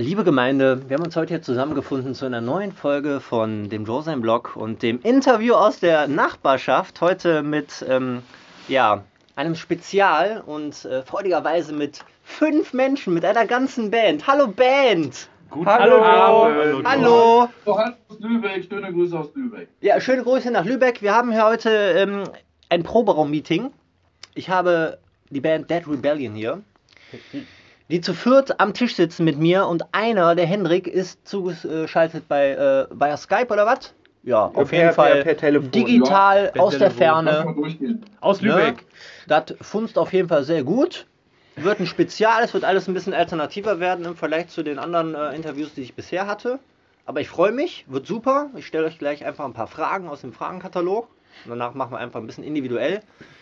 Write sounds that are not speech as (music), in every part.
Liebe Gemeinde, wir haben uns heute hier zusammengefunden zu einer neuen Folge von dem Joe sein Blog und dem Interview aus der Nachbarschaft. Heute mit ähm, ja, einem Spezial und äh, freudigerweise mit fünf Menschen, mit einer ganzen Band. Hallo Band! Guten Hallo. Abend. Hallo! Johannes aus Lübeck, schöne Grüße aus Lübeck. Ja, schöne Grüße nach Lübeck. Wir haben hier heute ähm, ein Proberaum-Meeting. Ich habe die Band Dead Rebellion hier, die zu viert am Tisch sitzen mit mir und einer, der Hendrik, ist zugeschaltet bei äh, via Skype oder was? Ja, auf per- jeden Fall per- per Telefon. digital Per aus der Telefon. Lass Ferne. Aus Lübeck. Ne? Das funzt auf jeden Fall sehr gut. Wird ein Spezial, es wird alles ein bisschen alternativer werden im Vergleich zu den anderen äh, Interviews, die ich bisher hatte. Aber ich freue mich, wird super. Ich stelle euch gleich einfach ein paar Fragen aus dem Fragenkatalog. Und danach machen wir einfach ein bisschen individuell.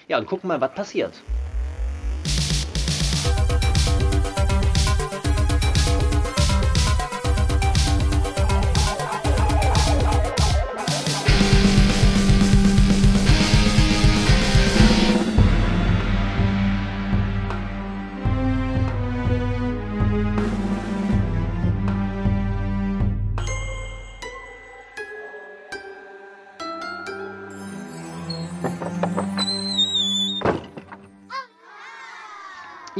Ja, und gucken mal, was passiert.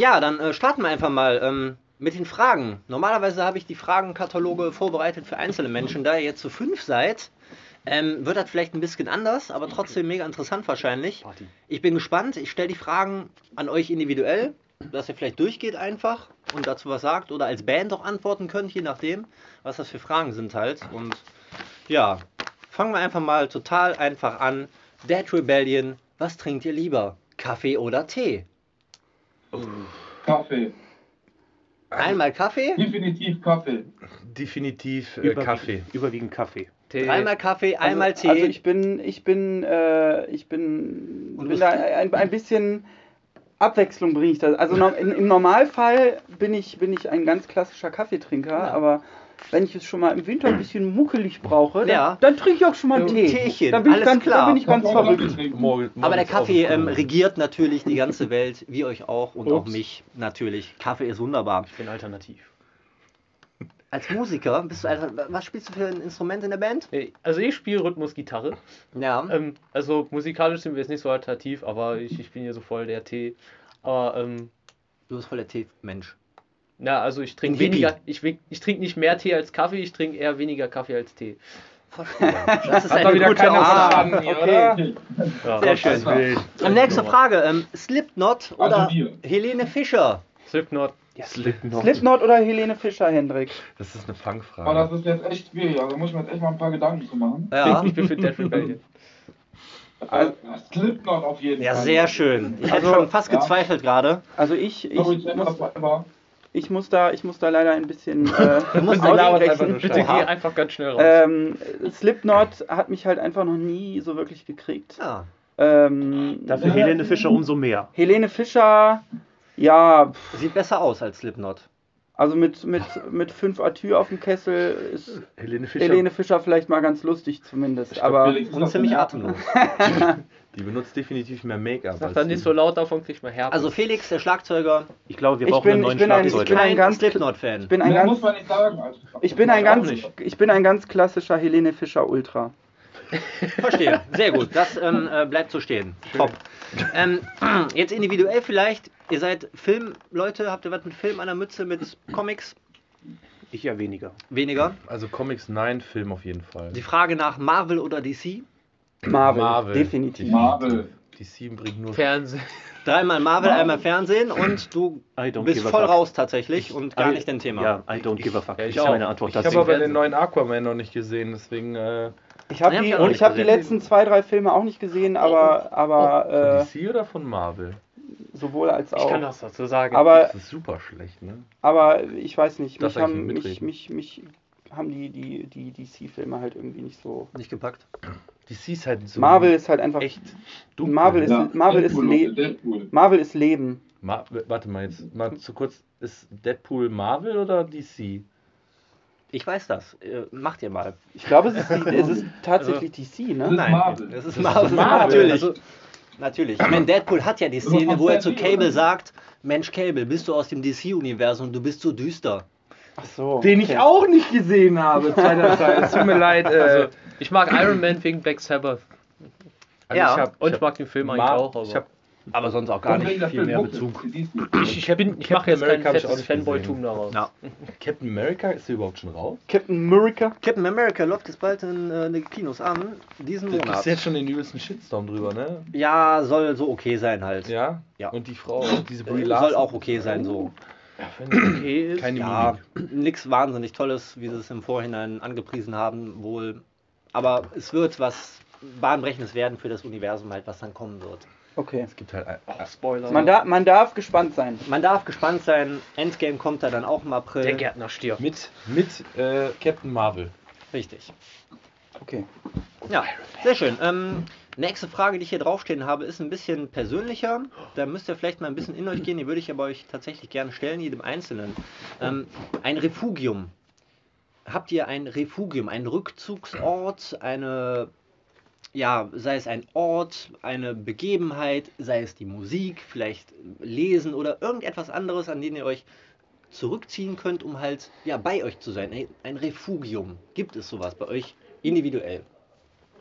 Ja, dann äh, starten wir einfach mal ähm, mit den Fragen. Normalerweise habe ich die Fragenkataloge vorbereitet für einzelne Menschen. Da ihr jetzt zu fünf seid, ähm, wird das vielleicht ein bisschen anders, aber trotzdem mega interessant wahrscheinlich. Ich bin gespannt. Ich stelle die Fragen an euch individuell, dass ihr vielleicht durchgeht einfach und dazu was sagt oder als Band auch antworten könnt, je nachdem, was das für Fragen sind halt. Und ja, fangen wir einfach mal total einfach an. Dead Rebellion, was trinkt ihr lieber? Kaffee oder Tee? Kaffee. Einmal Kaffee, Definitiv Kaffee. Definitiv äh, Überwiegend- Kaffee. Überwiegend Kaffee. dreimal Kaffee, einmal also, Tee. Also ich bin, ich bin, äh, ich bin, Und bin da ein, ein bisschen Abwechslung bringe ich da. Also (laughs) no- in, im Normalfall bin ich, bin ich ein ganz klassischer Kaffeetrinker, Ja. aber wenn ich es schon mal im Winter ein bisschen muckelig brauche, dann, Ja. dann trinke ich auch schon mal einen Ein Tee. Teechen, dann bin alles ich ganz, klar. Dann bin ich ganz auch verrückt. Aber der Kaffee ähm, regiert natürlich die ganze Welt, wie euch auch und auch Ups. mich natürlich. Kaffee ist wunderbar. Ich bin alternativ. Als Musiker, bist du also, was spielst du für ein Instrument in der Band? Äh, Also ich spiele Rhythmusgitarre. Ja. Ähm, also musikalisch sind wir jetzt nicht so alternativ, aber ich, ich bin hier so voll der Tee. Aber ähm, Du bist voll der Tee-Mensch. Na, also ich trinke weniger, ich, ich trinke nicht mehr Tee als Kaffee, ich trinke eher weniger Kaffee als Tee. (laughs) Das ist eine wieder gute Aussage. hier, okay. Ja, Sehr schön. nächste Frage, ähm, Slipknot Also oder wir. Helene Fischer? Slipknot. Slipknot. Slipknot oder Helene Fischer, Hendrik? Das ist eine Aber Fangfrage. das ist jetzt echt schwierig. Also muss ich mir jetzt echt mal ein paar Gedanken zu machen. Ja. Ich bin für Dead Rebellion. Also, Slipknot auf jeden Ja, Fall. sehr schön. Ich hätte Also, schon fast ja. gezweifelt gerade. Also ich, ich, Sorry, muss, ich, muss da, ich muss da leider ein bisschen äh, (laughs) Du musst einfach nur Bitte geh einfach ganz schnell raus. Ähm, Slipknot hat mich halt einfach noch nie so wirklich gekriegt. Ja. Ähm, Dafür Helene Fischer umso mehr. Helene Fischer, ja, Sieht besser aus als Slipknot. Also mit, mit, mit fünf Atür auf dem Kessel ist Helene Fischer, Helene Fischer vielleicht mal ganz lustig zumindest. Ich glaub, Aber Und ziemlich atemlos. (laughs) die benutzt definitiv mehr Make-up. Sag dann nicht so laut, davon kriegt man Herpes. Also Felix, der Schlagzeuger, Ich glaube, wir Ich brauchen bin- einen ich neuen bin ein- Ich Schlagzeuger. bin ein ganz- Slipknot-Fan. ich bin ein ganz, muss man nicht sagen. Also, ich bin ein ganz, nicht. ich bin ein ganz klassischer Helene Fischer Ultra. (laughs) Verstehe. Sehr gut. Das ähm, äh, bleibt so stehen. Top. (laughs) Ähm, (clears throat) jetzt individuell vielleicht. Ihr seid Filmleute, habt ihr was mit Film an der Mütze, mit Comics? Ich ja weniger. Weniger. Also Comics, nein, Film auf jeden Fall. Die Frage nach Marvel oder DC? Marvel, Marvel. definitiv. Marvel. Sieben bringt nur. Fernsehen. Dreimal Marvel, einmal Fernsehen und du bist voll fuck. raus tatsächlich und gar I- nicht dein Thema. Ja, I don't give a fuck. Ich ist auch. meine Antwort Ich dazu. hab Ich aber habe den den neuen Aquaman noch nicht gesehen, deswegen. Äh, Ich habe die, ich ich hab die letzten zwei, drei Filme auch nicht gesehen, aber, aber von äh, DC oder von Marvel? Sowohl als Ich kann auch. das dazu sagen. Aber, Das ist super schlecht, ne? aber ich weiß nicht, Das mich haben, mich, mich, mich haben die, die, die DC-Filme halt irgendwie nicht so. Nicht gepackt. DC ist halt so. Marvel ist halt einfach. echt dunkel. Marvel ist, Ja, Marvel ist, Deadpool, Le Deadpool. Marvel ist Leben. Ma warte mal jetzt, mal zu kurz. Ist Deadpool Marvel oder DC? Ich weiß das. Äh, macht ihr mal. Ich glaube, es ist, die, es ist (laughs) tatsächlich DC, ne? Das ist Marvel. Das ist Marvel. Marvel. Natürlich. Also, Natürlich. Ich meine, Deadpool hat ja die Szene, wo er zu Cable sagt: Mensch, Cable, bist du aus dem DC-Universum? Du bist so düster. Ach so. Den okay. ich auch nicht gesehen habe. Es tut mir (laughs) leid. Äh, Also, ich mag Iron Man wegen Black Sabbath. also Ja, ich hab, Und ich mag den Film eigentlich Mar- auch. Aber Ich hab, Aber sonst auch gar nicht viel mehr Bezug. du. ich, ich, bin, ich mache jetzt kein America auch fettes. Fanboy-Tum daraus. Ja. Captain America, ist der überhaupt schon raus? Captain America. Captain America läuft jetzt bald in äh, den Kinos an, diesen Da Monat. gibt's jetzt schon den übelsten Shitstorm drüber, ne? Ja, soll so okay sein halt. Ja? Ja. Und die Frau, diese Brie Äh, Larson. Soll auch okay sein so. Ja, wenn Okay ist. Keine Ja, nichts wahnsinnig Tolles, wie sie es im Vorhinein angepriesen haben, wohl. Aber es wird was Bahnbrechendes werden für das Universum halt, was dann kommen wird. Okay. Es gibt halt ein, Oh, Spoiler. Man, da, man darf gespannt sein. Man darf gespannt sein. Endgame kommt da dann auch im April. Der Gärtner stirbt. mit, mit äh, Captain Marvel. Richtig. Okay. Ja, sehr schön. Ähm, nächste Frage, die ich hier draufstehen habe, ist ein bisschen persönlicher. Da müsst ihr vielleicht mal ein bisschen in euch gehen. Die würde ich aber euch tatsächlich gerne stellen, jedem Einzelnen. Ähm, ein Refugium. Habt ihr ein Refugium, einen Rückzugsort, eine, ja, sei es ein Ort, eine Begebenheit, sei es die Musik, vielleicht Lesen oder irgendetwas anderes, an dem ihr euch zurückziehen könnt, um halt ja bei euch zu sein. Ein, ein Refugium. Gibt es sowas bei euch individuell?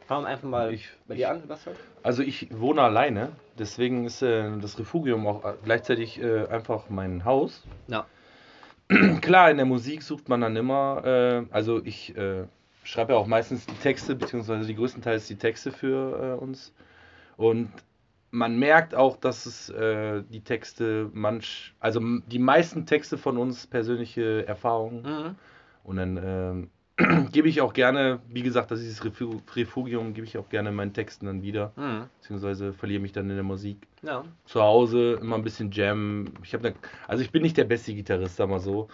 Fangen wir einfach mal Ich- bei dir an, Sebastian. Also ich wohne alleine, deswegen ist äh, das Refugium auch äh, gleichzeitig äh, einfach mein Haus. Ja. (clears throat) Klar, in der Musik sucht man dann immer, äh, also ich äh, schreibe ja auch meistens die Texte, beziehungsweise die größtenteils die Texte für äh, uns. Und man merkt auch, dass es äh, die Texte manch, also die meisten Texte von uns persönliche Erfahrungen. Mhm. Und dann ähm, (clears throat) gebe ich auch gerne, wie gesagt, das ist dieses Refu Refugium, gebe ich auch gerne meinen Texten dann wieder, Mhm. beziehungsweise verliere mich dann in der Musik. Ja. Zu Hause immer ein bisschen Jam. Ich habe also ich bin nicht der beste Gitarrist, sag mal so.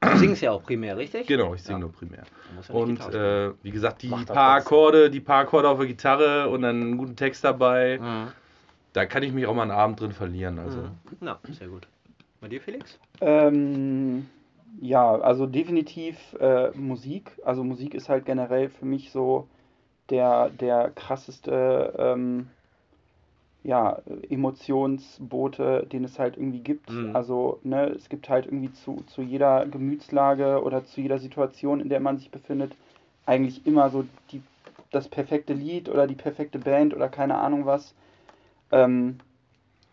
Du singst ja auch primär, richtig? Genau, ich singe Ja. nur primär. Ja Und äh, wie gesagt, die Macht paar. Akkorde, die paar Akkorde auf der Gitarre und dann einen guten Text dabei. Mhm. da kann ich mich auch mal einen Abend drin verlieren. Also Mhm. Na, sehr gut. Bei dir, Felix? Ähm, ja, also definitiv äh, Musik. Also Musik ist halt generell für mich so der, der krasseste ähm, ja, Emotionsbote, den es halt irgendwie gibt. Mhm. Also, ne, es gibt halt irgendwie zu, zu jeder Gemütslage oder zu jeder Situation, in der man sich befindet, eigentlich immer so die, das perfekte Lied oder die perfekte Band oder keine Ahnung was. Ähm,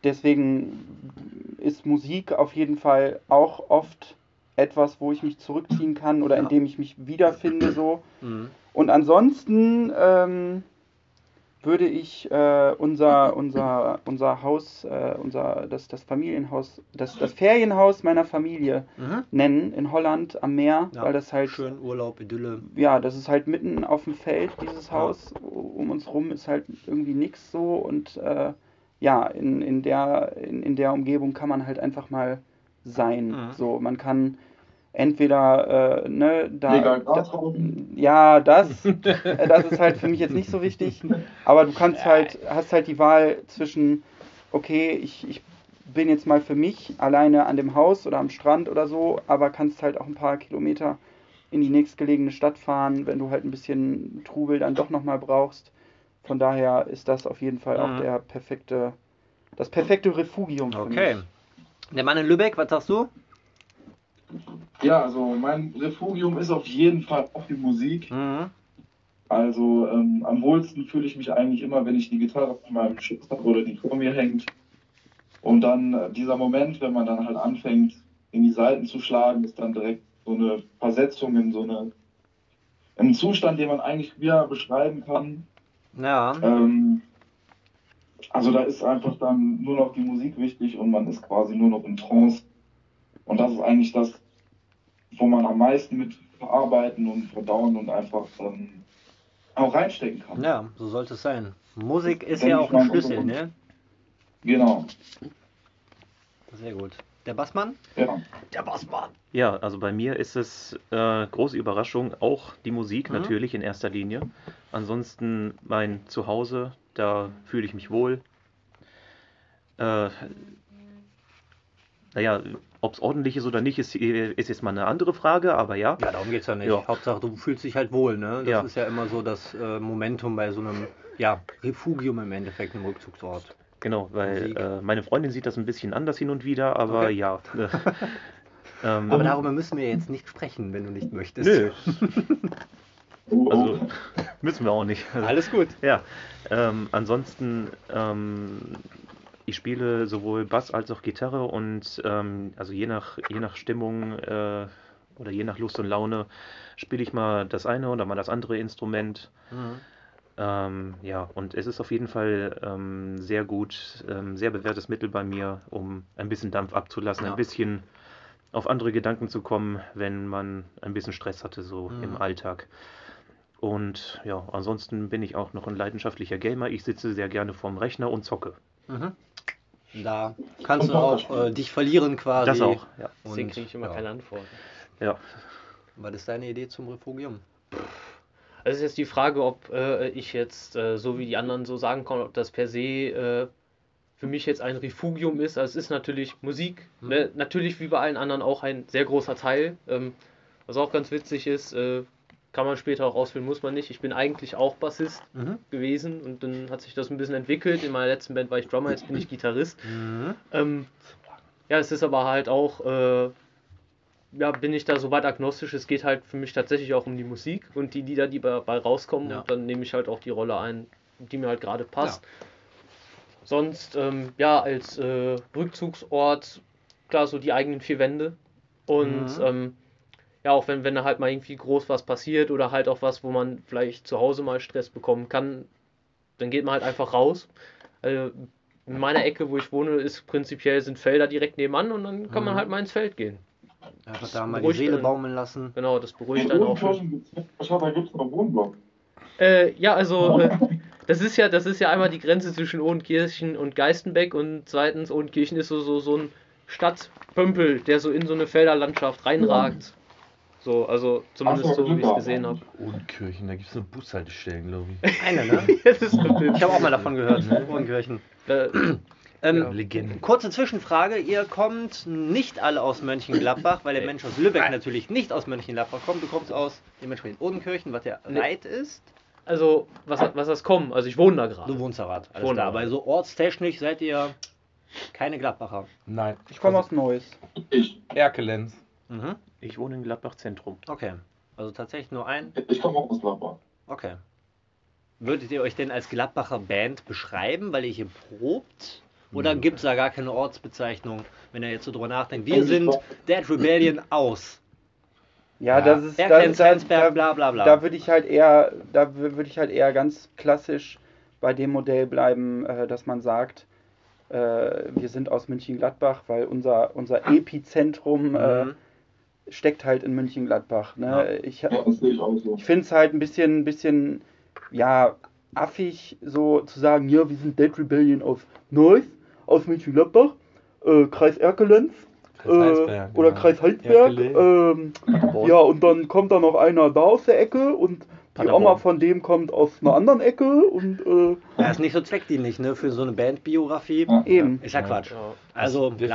deswegen ist Musik auf jeden Fall auch oft etwas, wo ich mich zurückziehen kann oder in Ja. dem ich mich wiederfinde so. Mhm. Und ansonsten ähm, würde ich äh, unser, unser, unser Haus, äh, unser, das, das Familienhaus, das, das Ferienhaus meiner Familie Mhm. nennen in Holland am Meer, Ja, weil das halt Schön Urlaub, Idylle. ja, das ist halt mitten auf dem Feld, dieses Ja. Haus. Um uns rum ist halt irgendwie nichts so und äh, ja, in, in, der, in, in der Umgebung kann man halt einfach mal sein. Mhm. So, man kann entweder, äh, ne, da. Da ja, das, äh, das ist halt für mich jetzt nicht so wichtig. Aber du kannst halt, hast halt die Wahl zwischen, okay, ich, ich bin jetzt mal für mich alleine an dem Haus oder am Strand oder so, aber kannst halt auch ein paar Kilometer in die nächstgelegene Stadt fahren, wenn du halt ein bisschen Trubel dann doch nochmal brauchst. Von daher ist das auf jeden Fall Mhm. auch der perfekte, das perfekte Refugium für Okay. mich. Der Mann in Lübeck, was sagst du? Ja, also mein Refugium ist auf jeden Fall auch die Musik. Mhm. Also ähm, am wohlsten fühle ich mich eigentlich immer, wenn ich die Gitarre auf meinem Schutz habe oder die vor mir hängt. Und dann äh, dieser Moment, wenn man dann halt anfängt, in die Seiten zu schlagen, ist dann direkt so eine Versetzung in so eine einen Zustand, den man eigentlich wieder beschreiben kann. Ja. Ähm, also da ist einfach dann nur noch die Musik wichtig und man ist quasi nur noch in Trance. Und das ist eigentlich das, wo man am meisten mit verarbeiten und verdauen und einfach ähm, auch reinstecken kann. Ja, so sollte es sein. Musik ist Denke ja auch ein Schlüssel, und- ne? Genau. Sehr gut. Der Bassmann? Ja. Der Bassmann. Ja, also bei mir ist es äh, große Überraschung, auch die Musik Mhm. natürlich in erster Linie. Ansonsten mein Zuhause, da fühle ich mich wohl. Äh, naja, ob es ordentlich ist oder nicht, ist, ist jetzt mal eine andere Frage, aber ja. Ja, darum geht's ja nicht. Ja. Hauptsache, du fühlst dich halt wohl, ne? Das Ja. ist ja immer so das äh, Momentum bei so einem, ja, Refugium im Endeffekt, einem Rückzugsort. Genau, weil äh, meine Freundin sieht das ein bisschen anders hin und wieder, aber Okay. ja. äh, (laughs) Ähm, Aber darüber müssen wir jetzt nicht sprechen, wenn du nicht möchtest. nö, Oh, also müssen wir auch nicht. Also, Alles gut. Ja, ähm, ansonsten, ähm, ich spiele sowohl Bass als auch Gitarre und ähm, also je nach, je nach Stimmung äh, oder je nach Lust und Laune spiele ich mal das eine oder mal das andere Instrument. Mhm. Ähm, ja, und es ist auf jeden Fall ähm, sehr gut, ähm, sehr bewährtes Mittel bei mir, um ein bisschen Dampf abzulassen, Ja. ein bisschen auf andere Gedanken zu kommen, wenn man ein bisschen Stress hatte, so Mhm. im Alltag. Und ja, ansonsten bin ich auch noch ein leidenschaftlicher Gamer. Ich sitze sehr gerne vorm Rechner und zocke. Mhm. Da kannst du auch äh, dich verlieren quasi. Das auch, ja. Deswegen kriege ich immer ja. keine Antwort. ja. Was ist deine Idee zum Refugium? Also ist jetzt die Frage, ob äh, ich jetzt, äh, so wie die anderen so sagen kann, ob das per se äh, für mich jetzt ein Refugium ist. Also es ist natürlich Musik, Mhm. ne? natürlich wie bei allen anderen auch ein sehr großer Teil. Ähm, was auch ganz witzig ist, äh, kann man später auch ausführen, muss man nicht. Ich bin eigentlich auch Bassist Mhm. gewesen und dann hat sich das ein bisschen entwickelt. In meiner letzten Band war ich Drummer, jetzt bin ich Gitarrist. Mhm. Ähm, ja, es ist aber halt auch, äh, ja, bin ich da so weit agnostisch. Es geht halt für mich tatsächlich auch um die Musik und die Lieder, die dabei rauskommen. Ja. Und dann nehme ich halt auch die Rolle ein, die mir halt gerade passt. Sonst, ähm, ja, als äh, Rückzugsort, klar, so die eigenen vier Wände. Und Mhm. ähm, ja, auch wenn, wenn da halt mal irgendwie groß was passiert oder halt auch was, wo man vielleicht zu Hause mal Stress bekommen kann, dann geht man halt einfach raus. Also in meiner Ecke, wo ich wohne, ist prinzipiell sind Felder direkt nebenan und dann kann man Mhm. halt mal ins Feld gehen. Einfach da mal die Seele einen. baumeln lassen. Genau, das beruhigt dann auch. schon. Gibt's, da gibt es noch Wohnblock. Äh, ja, also (laughs) äh, das ist ja, das ist ja einmal die Grenze zwischen Ohrenkirchen und Geistenbeck und zweitens Ohrenkirchen ist so, so, so ein Stadtpömpel, der so in so eine Felderlandschaft reinragt. So, also zumindest Ach so, wie ich es gesehen habe. Unkirchen, da gibt es nur Bushaltestellen, glaube ich. (laughs) Eine, ne? (laughs) Das ist stimmt. Ich habe auch mal davon gehört, ne? (laughs) Ohrenkirchen. Äh, Ähm, Ja. Legende. Kurze Zwischenfrage, ihr kommt nicht alle aus Mönchengladbach, weil der Mensch aus Lübeck natürlich nicht aus Mönchengladbach kommt. Du kommst aus dementsprechend Odenkirchen, was ja Nee. Reit ist. also, was, hat- was das kommen? Also ich wohne da gerade. Du wohnst da Rad, alles Wohne klar. da. Aber so ortstechnisch seid ihr keine Gladbacher. Nein. Ich komme aus Neuss. Ich, Erkelenz. Mhm. Ich wohne in Gladbach Zentrum. Okay. Also tatsächlich nur ein. ich komme auch aus Gladbach. Okay. Würdet ihr euch denn als Gladbacher Band beschreiben, weil ihr hier probt? Oder Nö. gibt es da gar keine Ortsbezeichnung, wenn ihr jetzt so drüber nachdenkt? Wir sind Dead Rebellion aus. Ja, Ja. das ist da, Berglenz, da, bla bla bla. da würde ich halt eher, da würde ich halt eher ganz klassisch bei dem Modell bleiben, äh, dass man sagt, äh, wir sind aus München-Gladbach, weil unser, unser Epizentrum äh, Mhm. Steckt halt in München-Gladbach. Ne? Ja. Ich, Ja, so. ich finde es halt ein bisschen, ein bisschen, ja, affig, so zu sagen, ja, wir sind Dead Rebellion aus Neuss, aus München-Gladbach, äh, Kreis Erkelenz. Kreis Äh, Heinsberg, oder genau. Kreis Heinsberg. Erkelenz. Ähm, ja, und dann kommt da noch einer da aus der Ecke und die Paderborn. Oma von dem kommt aus einer anderen Ecke und äh, Ja, ist nicht so zweckdienlich, ne? Für so eine Bandbiografie. Ja. eben. Ist ja Quatsch. Ja, Also der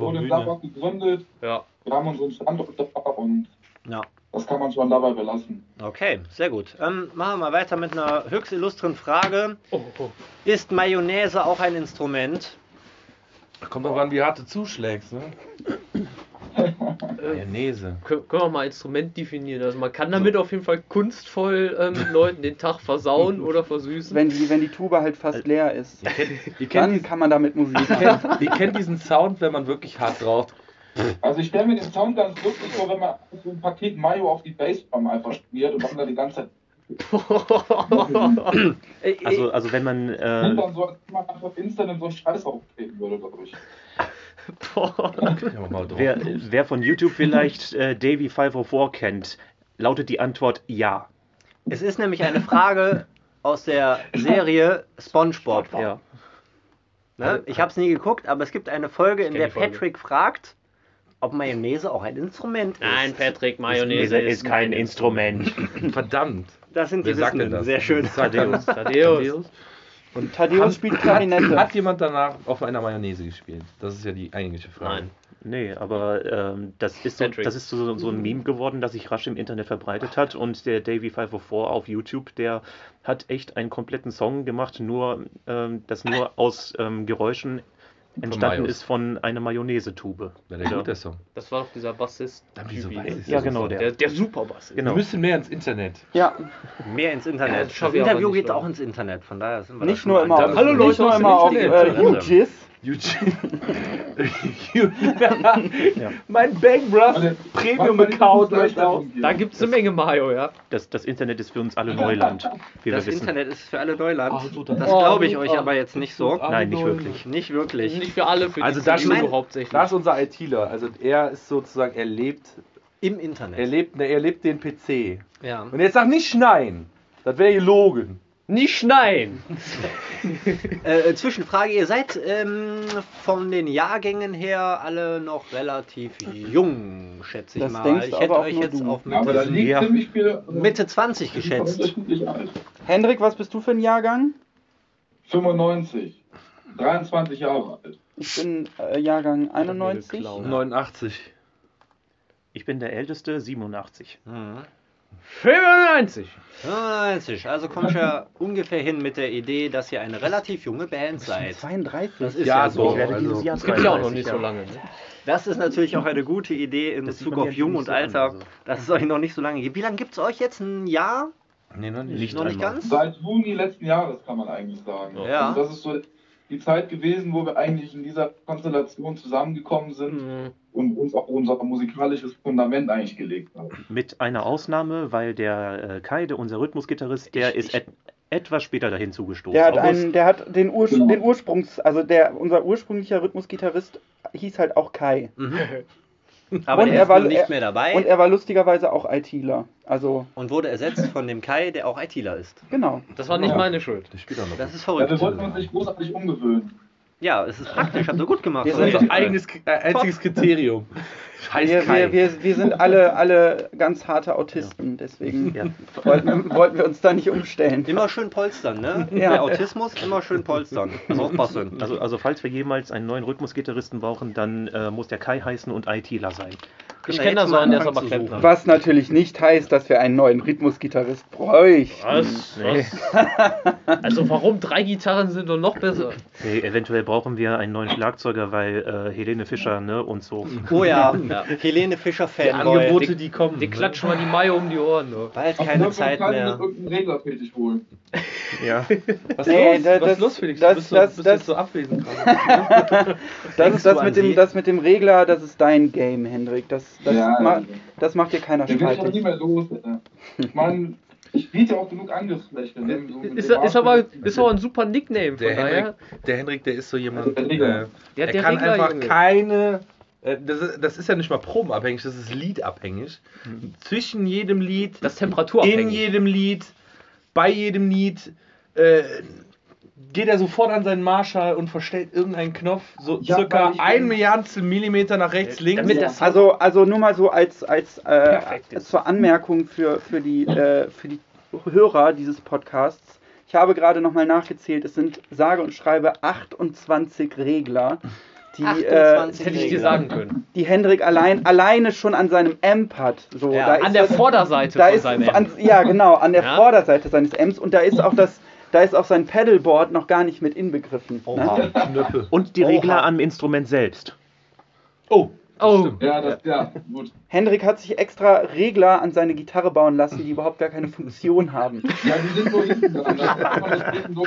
wurde in. Gladbach gegründet, ja. wir haben unseren Standort und Ja. das kann man schon dabei belassen. Okay, sehr gut. Ähm, machen wir mal weiter mit einer höchst illustren Frage. Oh, oh. Ist Mayonnaise auch ein Instrument? Kommt drauf an, wie hart du zuschlägst, ne? Äh, Mayonnaise. können, können wir mal Instrument definieren. Also man kann damit auf jeden Fall kunstvoll ähm, (laughs) Leuten den Tag versauen oder versüßen. Wenn die, wenn die Tube halt fast leer ist, Ihr kennt, ihr dann kennt, kann man damit Musik ihr machen. kennt, ihr kennt diesen Sound, wenn man wirklich hart drauf. Also ich stelle mir den Sound ganz lustig vor, wenn man so ein Paket Mayo auf die Bassdrum einfach spielt und dann da die ganze Zeit Äh, Also, also wenn man, äh, dann so, man einfach instant in so einen Scheiß auftreten würde, glaube ich. (laughs) Wer, wer von YouTube vielleicht äh, Davy 504 kennt, lautet die Antwort ja. es ist nämlich eine Frage aus der Serie SpongeBob. Ja. Ne? Ich habe es nie geguckt, aber es gibt eine Folge, in der Folge. Patrick fragt, ob Mayonnaise auch ein Instrument ist. Nein, Patrick, Mayonnaise Mayonnaise ist kein Instrument. (laughs) Verdammt. Das sind Wer die denn Wissenden. Sehr schön. Thaddeus. Thaddeus. Und Thaddeus spielt Klarinette. Hat jemand danach auf einer Mayonnaise gespielt? Das ist ja die eigentliche Frage. Nein. Nee, aber ähm, das ist, so, das ist so, so ein Meme geworden, das sich rasch im Internet verbreitet hat. Und der Davy 504 auf YouTube, der hat echt einen kompletten Song gemacht, nur ähm, das nur aus ähm, Geräuschen entstanden ist von einer Mayonnaise-Tube. Ja, der gut, der Song. Das war doch dieser Bassist. Dann wieso Typi. weiß ich Ja, genau, der. Der, der Superbassist. Genau. Wir müssen mehr ins Internet. Ja, Mehr ins Ja, Internet. das das Interview geht auch ins Internet, von daher sind wir nicht nur immer auf, Hallo Leute nicht nur immer auf Internet. äh, YouTube. (laughs) Mein Bang Bros Premium-Account läuft auf. Da gibt es eine Menge Mayo, ja. Das, das Internet ist für uns alle Neuland, wie wir Das wissen. Internet ist für alle Neuland. Ach, so, das- das Oh, glaube ich oh, euch oh. aber jetzt nicht so. Nein, nicht wirklich. Nicht wirklich. Nicht für alle, für Also die da CDU schon- hauptsächlich. Da ist unser ITler. Also er ist sozusagen, er lebt, Im Internet. er lebt, ne, er lebt den PC. ja. Und jetzt sag nicht schneien. Das wäre gelogen. Nicht schneien! (laughs) Äh, Zwischenfrage, ihr seid ähm, von den Jahrgängen her alle noch relativ jung, schätze ich Das mal. Ich hätte euch jetzt du. auf Aber da Mitte, liegt Ja. ziemlich viel. Mitte 20 geschätzt. Hendrik, was bist du für ein Jahrgang? 95. 23 Jahre alt. Ich bin äh, Jahrgang 91. geklaut. 89. Ich bin der Älteste, 87. Mhm. 95! 95. Also komme ich ja ungefähr hin mit der Idee, dass ihr eine relativ junge Band seid. 32. Das ist Ja, ja, so. Ich werde also- dieses Jahr Das gibt ja auch noch 32, nicht ja. so lange. Ne? Das ist natürlich auch eine gute Idee in Das Bezug auf Jung und so an, Alter, also. dass es euch noch nicht so lange gibt. Wie lange gibt es euch jetzt? Ein Jahr? Nee, noch nicht. Nicht noch nicht ganz? Seit Juni letzten Jahres kann man eigentlich sagen. Ja. Also das ist so die Zeit gewesen, wo wir eigentlich in dieser Konstellation zusammengekommen sind Mhm. Und uns auch unser musikalisches Fundament eigentlich gelegt haben. Mit einer Ausnahme, weil der äh, Kai, der, unser Rhythmusgitarrist, der Ich- ist et etwas später dahin zugestoßen. Der hat, einen, der hat den, Urs Genau. den Ursprungs, also der, unser ursprünglicher Rhythmusgitarrist hieß halt auch Kai. Mhm. (laughs) Aber Und der er war- nicht mehr dabei Und und, er war lustigerweise auch ITler. Also, wurde ersetzt von dem Kai, der auch ITler ist. genau. Das war nicht Ja. meine Schuld. Spielt auch noch. Das ist Ja, wir verrückt. wollten uns nicht großartig umgewöhnen. Ja, es ist praktisch, habt ihr gut gemacht. Auf sind jeden unser eigenes, einziges Kriterium. Scheiß Wir, wir, wir, wir sind alle, alle ganz harte Autisten, deswegen Ja. wollten, wollten wir uns da nicht umstellen. Immer schön polstern, ne? Ja. Bei Autismus immer schön polstern. Also aufpassen. Also, also falls wir jemals einen neuen Rhythmusgitarristen brauchen, dann äh, muss der Kai heißen und ITler sein. Ich kenne da so mal einen, der ist aber Klempner. Was natürlich nicht heißt, dass wir einen neuen Rhythmusgitarrist bräuchten. Was? Nee. Was? (laughs) Also warum? Drei Gitarren sind doch noch besser. Nee, eventuell brauchen wir einen neuen Schlagzeuger, weil äh, Helene Fischer ne, und so. Oh ja, (laughs) ja. (laughs) Helene Fischer die Fanboy. Angebote, die kommen. Die klatschen mal die Mayo um die Ohren. Ne? Bald Auf keine Zeit mehr. mit irgendeinem Regler tätig holen. (laughs) Ja. Was (laughs) Nee, los? da- Was das- los, Felix? das- du bist, so, das- bist das- jetzt so abwesend gerade. Das, das, mit dem, das mit dem Regler, das ist dein Game, Hendrik. Das, das, Ja, ma ja. das macht dir keiner Den will ich nie streitig. mehr los. Alter. Ich meine, ich biete ja auch genug Angriffsfläche. Ne? So mit Ist, dem ist, aber, ist aber ein super Nickname, von Der daher. Henrik, der Henrik, der ist so jemand, Der äh. Der er der kann Regler, einfach Junge. keine, das, ist, das ist ja nicht mal probenabhängig, das ist liedabhängig. Zwischen jedem Lied, Das temperaturabhängig. in jedem Lied, bei jedem Lied, äh, geht er sofort an seinen Marschall und verstellt irgendeinen Knopf, so Ja, circa ein Milliardstel Millimeter nach rechts, links. Damit Ja. Also, also nur mal so als, als äh, zur Anmerkung für, für, die, äh, für die Hörer dieses Podcasts. Ich habe gerade nochmal nachgezählt, es sind sage und schreibe 28 Regler, die, 28 äh, das hätte ich dir sagen können. die Hendrik allein, alleine schon an seinem Amp hat. So, Ja, da An ist der das- Vorderseite da von ist seinem an, ja genau an der Ja. Vorderseite seines Amps und da ist auch das da ist auch sein Pedalboard noch gar nicht mit inbegriffen. Ne? Oha. Knöpfe. Und die Oha. Regler am Instrument selbst. Oh, das Oh. stimmt. Ja, das, ja, gut. Hendrik hat sich extra Regler an seine Gitarre bauen lassen, die überhaupt gar keine Funktion haben. Ja, die sind so hinten dran. Da kann man das so.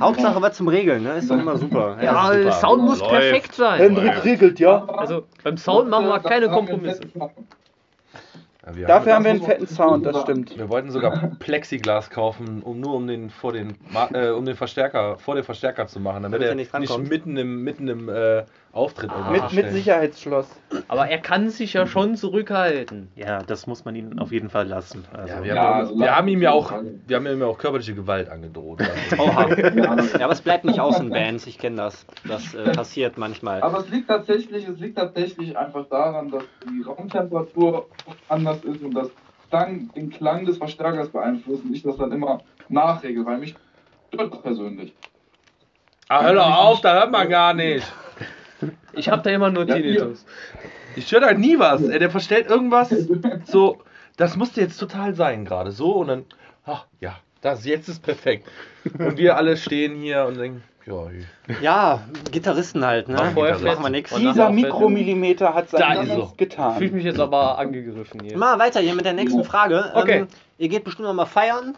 Hauptsache was zum Regeln, ne? Ist doch immer super. (laughs) Ja, super. der Sound muss Läuft. perfekt sein. Hendrik regelt, ja. Also beim Sound machen wir keine Kompromisse. Ja, wir Dafür haben wir einen fetten Sound, das stimmt. Wir wollten sogar Plexiglas kaufen, um nur um den vor den äh, um den Verstärker vor den Verstärker zu machen, damit Damit er nicht nicht, mitten im mitten im äh, Auftritt irgendwas Mit, mit. Sicherheitsschloss. Aber er kann sich ja schon zurückhalten. Ja, das muss man ihnen auf jeden Fall lassen. Also, Ja, wir, Ja, haben, also wir haben ihm ja auch wir haben ihm ja auch körperliche Gewalt angedroht. Oha. (laughs) Ja, aber es bleibt nicht aus in Bands, ich kenne das. Das äh, passiert manchmal. Aber es liegt tatsächlich, es liegt tatsächlich einfach daran, dass die Raumtemperatur anders ist und das Klang, den Klang des Verstärkers beeinflusst und ich das dann immer nachregel, weil mich stört das persönlich. ah, hör doch auf, da hört man gar nicht. (laughs) Ich habe da immer nur Ja, Tinnitus. Ich stört halt nie was. Ey, der verstellt irgendwas (laughs) so, das musste jetzt total sein gerade so und dann, ach ja, das jetzt ist perfekt. Und wir alle stehen hier und denken, Ja, Gitarristen halt, ne? War vorher Machen wir. Und Dieser Mikromillimeter hat Da sein ist Bestes er. getan. Fühle ich mich jetzt aber angegriffen hier. Mal weiter hier mit der nächsten Frage. Okay. Ähm, ihr geht bestimmt noch mal feiern,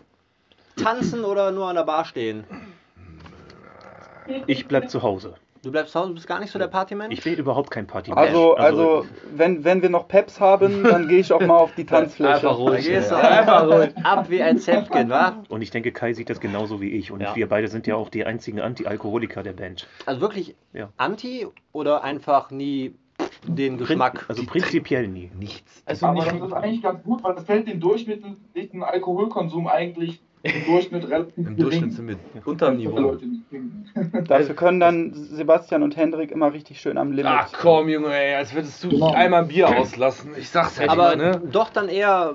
tanzen oder nur an der Bar stehen? Ich bleib zu Hause. Du bleibst zu Hause, du bist gar nicht so der Partymensch? Ich bin überhaupt kein Party. Also, also wenn, wenn wir noch Peps haben, dann gehe ich auch mal auf die (laughs) Tanzfläche. Einfach ruhig. gehst du ey. einfach ruhig ab wie ein Zäpfchen, wa? Und ich denke, Kai sieht das genauso wie ich. Und Ja. wir beide sind ja auch die einzigen Anti-Alkoholiker der Band. Also wirklich Ja. anti oder einfach nie den Geschmack? Also prinzipiell nie. Nichts. Also Aber nicht, das ist eigentlich ganz gut, weil das hält den durchschnittlichen Alkoholkonsum eigentlich im Durchschnitt relativ Im Durchschnitt sind wir (laughs) unter dem Niveau. (laughs) Dafür können dann Sebastian und Hendrik immer richtig schön am Limit. Ach komm, Junge, ey, als würdest du Genau. einmal ein Bier auslassen. Ich sag's ja Aber nicht, ne? doch dann eher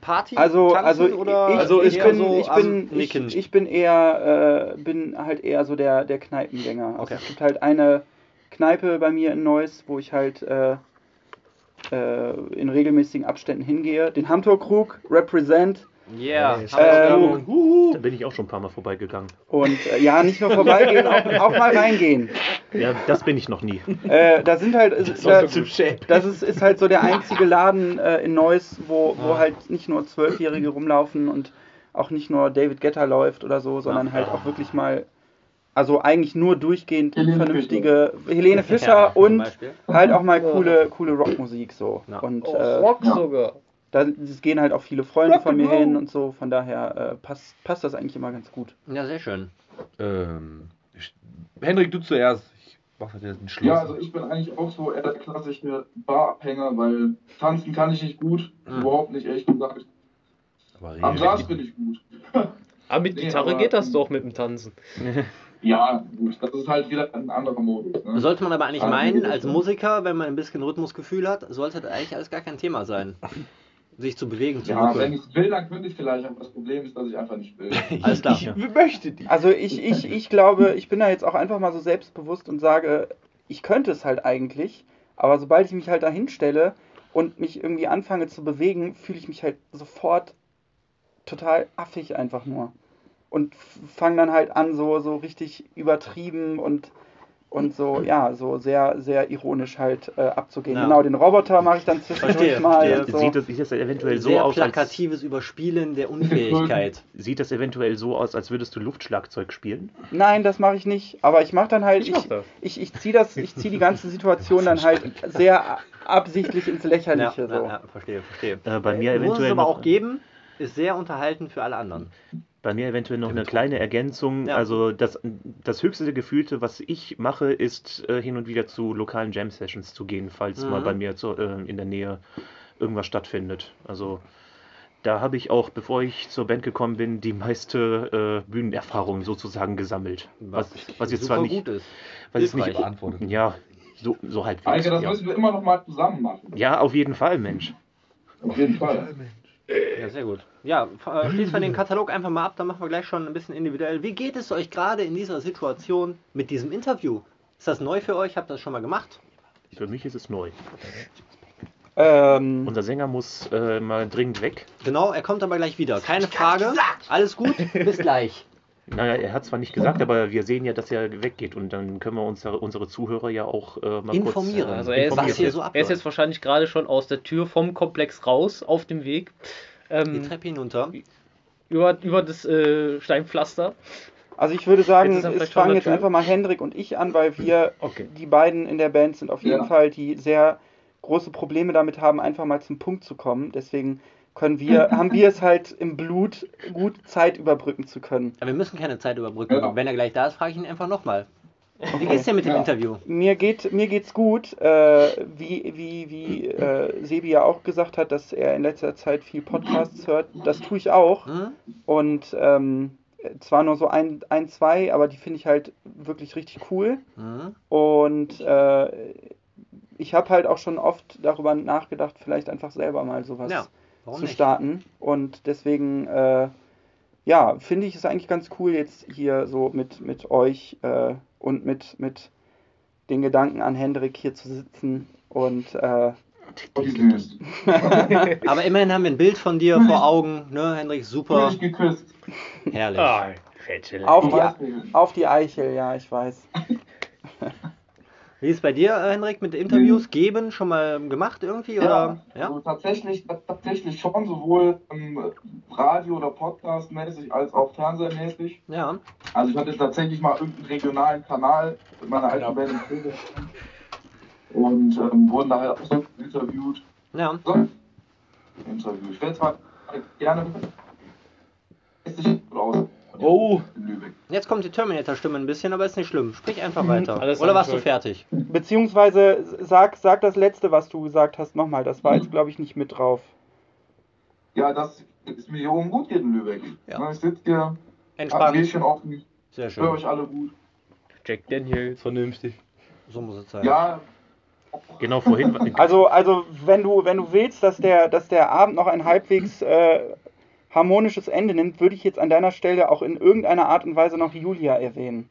Party, Also, tanzen also, oder ich, Also ich, bin, so ich, bin, ich, ich bin eher, äh, bin halt eher so der, der Kneipengänger. Also Okay. es gibt halt eine Kneipe bei mir in Neuss, wo ich halt äh, äh, in regelmäßigen Abständen hingehe. Den Hamtor-Krug, Represent. Yeah. Ey, Ähm, Da bin ich auch schon ein paar Mal vorbeigegangen. Und äh, ja, nicht nur vorbeigehen, auch, auch mal reingehen. Ja, das bin ich noch nie. Äh, da sind halt, Das da, ist zum Shape. das ist, ist halt so der einzige Laden äh, in Neuss, wo, wo halt nicht nur Zwölfjährige rumlaufen und auch nicht nur David Guetta läuft oder so, sondern halt auch wirklich mal, also eigentlich nur durchgehend Helene vernünftige Helene Fischer Ja, und Beispiel. halt auch mal coole, coole Rockmusik so. Ja. Und oh, äh, Rock ja. sogar. Da es gehen halt auch viele Freunde von mir hin und so, von daher äh, passt, passt das eigentlich immer ganz gut. Ja, sehr schön. Ähm, ich, Hendrik, du zuerst. Ich mach halt den Schluss. Ja, also ich bin eigentlich auch so eher der klassische Barabhänger, weil tanzen kann ich nicht gut, Mhm. überhaupt nicht, ehrlich gesagt. Aber Am Glas bin ich gut. Aber (laughs) mit Nee, Gitarre aber- geht das doch mit dem Tanzen. (laughs) Ja, gut, das ist halt wieder ein anderer Modus. Ne? Sollte man aber eigentlich Ah, meinen, als Musiker, wenn man ein bisschen Rhythmusgefühl hat, sollte das eigentlich alles gar kein Thema sein. (laughs) Sich zu bewegen, zu Ja, wenn ich will, dann könnte ich vielleicht, aber das Problem ist, dass ich einfach nicht will. (laughs) Alles klar. Ich möchte die. Also ich, ich, ich glaube, ich bin da jetzt auch einfach mal so selbstbewusst und sage, ich könnte es halt eigentlich, aber sobald ich mich halt da hinstelle und mich irgendwie anfange zu bewegen, fühle ich mich halt sofort total affig einfach nur. Und fange dann halt an, so, so richtig übertrieben und, und so, ja, so sehr, sehr ironisch halt äh, abzugehen. Ja. Genau, den Roboter mache ich dann zwischendurch Verstehe, mal. und So. Sieht, das, sieht das eventuell so Sehr aus, als, plakatives Überspielen der Unfähigkeit. (laughs) sieht das eventuell so aus, als würdest du Luftschlagzeug spielen? Nein, das mache ich nicht. Aber ich mache dann halt, Ich ich, ich, ich ziehe das, ich ziehe die ganze Situation dann halt sehr absichtlich ins Ja, Lächerliche. so. ja, ja, verstehe, verstehe. Äh, bei mir Muss es eventuell aber noch, auch geben, ist sehr unterhaltend für alle anderen. Bei mir eventuell noch eine kleine Ergänzung. Ja. Also das, das höchste Gefühlte, was ich mache, ist äh, hin und wieder zu lokalen Jam-Sessions zu gehen, falls Mhm. mal bei mir zu, äh, in der Nähe irgendwas stattfindet. Also da habe ich auch, bevor ich zur Band gekommen bin, die meiste äh, Bühnenerfahrung sozusagen gesammelt. Was, was jetzt zwar nicht, gut ist. was jetzt nicht beantwortet. ja, so, so halbwegs. Eike, das ja. müssen wir immer noch mal zusammen machen. ja, auf jeden Fall, Mensch. Auf jeden Fall. Ja, sehr gut. Ja, äh, schließen wir den Katalog einfach mal ab, dann machen wir gleich schon ein bisschen individuell. Wie geht es euch gerade in dieser Situation mit diesem Interview? Ist das neu für euch? Habt ihr das schon mal gemacht? Für mich ist es neu. Ähm, Unser Sänger muss äh, mal dringend weg. Genau, er kommt aber gleich wieder. Keine Frage. Alles gut, bis gleich. Naja, er hat zwar nicht gesagt, aber wir sehen ja, dass er weggeht und dann können wir unsere, unsere Zuhörer ja auch äh, mal Informieren. kurz Also er ist, Was informieren. hier jetzt, so er ist jetzt wahrscheinlich gerade schon aus der Tür vom Komplex raus, auf dem Weg. Die Ähm, Treppe hinunter. über, über das äh, Steinpflaster. also ich würde sagen, ist es fangen jetzt einfach mal Hendrik und ich an, weil wir, Okay. die beiden in der Band sind auf jeden Ja. Fall, die sehr große Probleme damit haben, einfach mal zum Punkt zu kommen. Deswegen können wir, (laughs) haben wir es halt im Blut, gut Zeit überbrücken zu können. Aber wir müssen keine Zeit überbrücken. Ja. Wenn er gleich da ist, frage ich ihn einfach nochmal. Wie geht's dir mit dem Ja. Interview? Mir geht mir geht's gut, äh, wie wie wie äh, Sebi ja auch gesagt hat, dass er in letzter Zeit viel Podcasts hört. Das tue ich auch Hm? und ähm, zwar nur so ein, ein zwei, aber die finde ich halt wirklich richtig cool. Hm? Und äh, ich habe halt auch schon oft darüber nachgedacht, vielleicht einfach selber mal sowas Ja, warum zu nicht? starten. Und deswegen, äh, ja, finde ich es eigentlich ganz cool, jetzt hier so mit, mit euch äh, und mit, mit den Gedanken an Hendrik hier zu sitzen. Und äh. (laughs) Aber immerhin haben wir ein Bild von dir vor Augen, ne, Hendrik? Super, geküsst. herrlich. Fettel. Auf die, auf die Eichel, ja, ich weiß. (laughs) Wie ist es bei dir, äh, Henrik, mit Interviews geben? Schon mal gemacht irgendwie? Oder? Ja. Also tatsächlich, tatsächlich schon, sowohl Radio- oder Podcast-mäßig als auch Fernsehmäßig. Ja. Also ich hatte tatsächlich mal irgendeinen regionalen Kanal mit meiner alten Band in Köln und ähm, wurden da halt auch so interviewt. Ja. So, Interview. Ich werde zwar gerne aus Oh, in Lübeck. Jetzt kommt die Terminator-Stimme ein bisschen, aber ist nicht schlimm. Sprich einfach weiter. Alles Oder warst du fertig? Beziehungsweise sag, sag das letzte, was du gesagt hast, nochmal. Das war jetzt, glaube ich, nicht mit drauf. Ja, dass es mir hier oben gut geht in Lübeck. Ja. Ich sitze hier, hab ein Entspannt. Bierchen offen, Sehr höre schön. euch alle gut. Jack Daniels. vernünftig. So muss es sein. Ja, Genau vorhin. Also, also wenn du, wenn du willst, dass der, dass der Abend noch ein halbwegs äh, harmonisches Ende nimmt, würde ich jetzt an deiner Stelle auch in irgendeiner Art und Weise noch Julia erwähnen.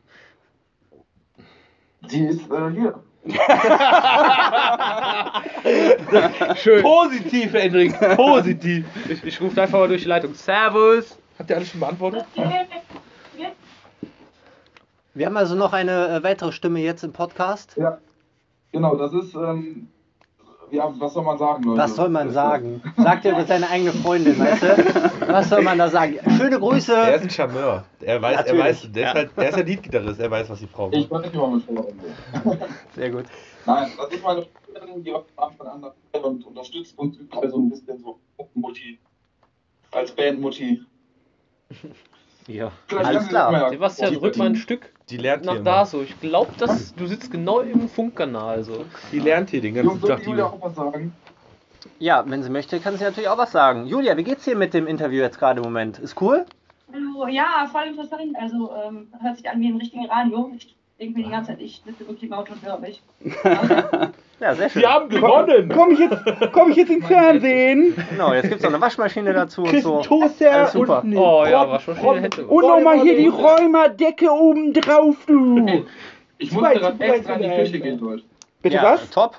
die ist äh, hier. (laughs) Schön. Positiv, Hendrik, positiv. Ich, ich rufe einfach mal durch die Leitung. Servus. Habt ihr alles schon beantwortet? Wir haben also noch eine äh, weitere Stimme jetzt im Podcast. Ja, genau, das ist, ähm, ja, was soll man sagen, Leute? Was soll man sagen? (laughs) Sagt er über seine eigene Freundin, weißt du? Was soll man da sagen? Schöne Er Grüße. ist ein Charmeur. Er weiß, er Natürlich. weiß, der ist, halt, der ist ja Leadgitarrist, er weiß, was sie brauchen. Ich wollte nicht mal mit Vorhaben. (laughs) Sehr gut. Nein, das ist meine Freundin, die auch von Anfang an dabei und unterstützt uns überall so ein bisschen so Mutti. Als Bandmutti. Ja. Vielleicht Alles klar. Sebastian, drück mal ein Stück Die lernt nach hier da immer. so. Ich glaube, dass du sitzt genau im Funkkanal so. Die lernt hier den Jungs, ganzen soll Tag. Julia auch was sagen? Ja, wenn sie möchte, kann sie natürlich auch was sagen. Julia, wie geht's dir mit dem Interview jetzt gerade im Moment? Ist cool? Hallo, ja, voll interessant. Also ähm, hört sich an wie ein richtiges Radio. Ich denke mir die ganze Zeit, ich sitze wirklich im Auto und höre mich. (laughs) Ja, sehr schön. Wir haben gewonnen! Komm ich jetzt, komm ich jetzt im (laughs) Fernsehen? Genau, jetzt gibt's noch eine Waschmaschine dazu und so. Toaster Alles super. und, Oh ja, viele Hände. und nochmal hier die Räumerdecke oben drauf, du. (laughs) Ich musste gerade extra in die Küche gehen, Leute. Bitte ja, was? Top.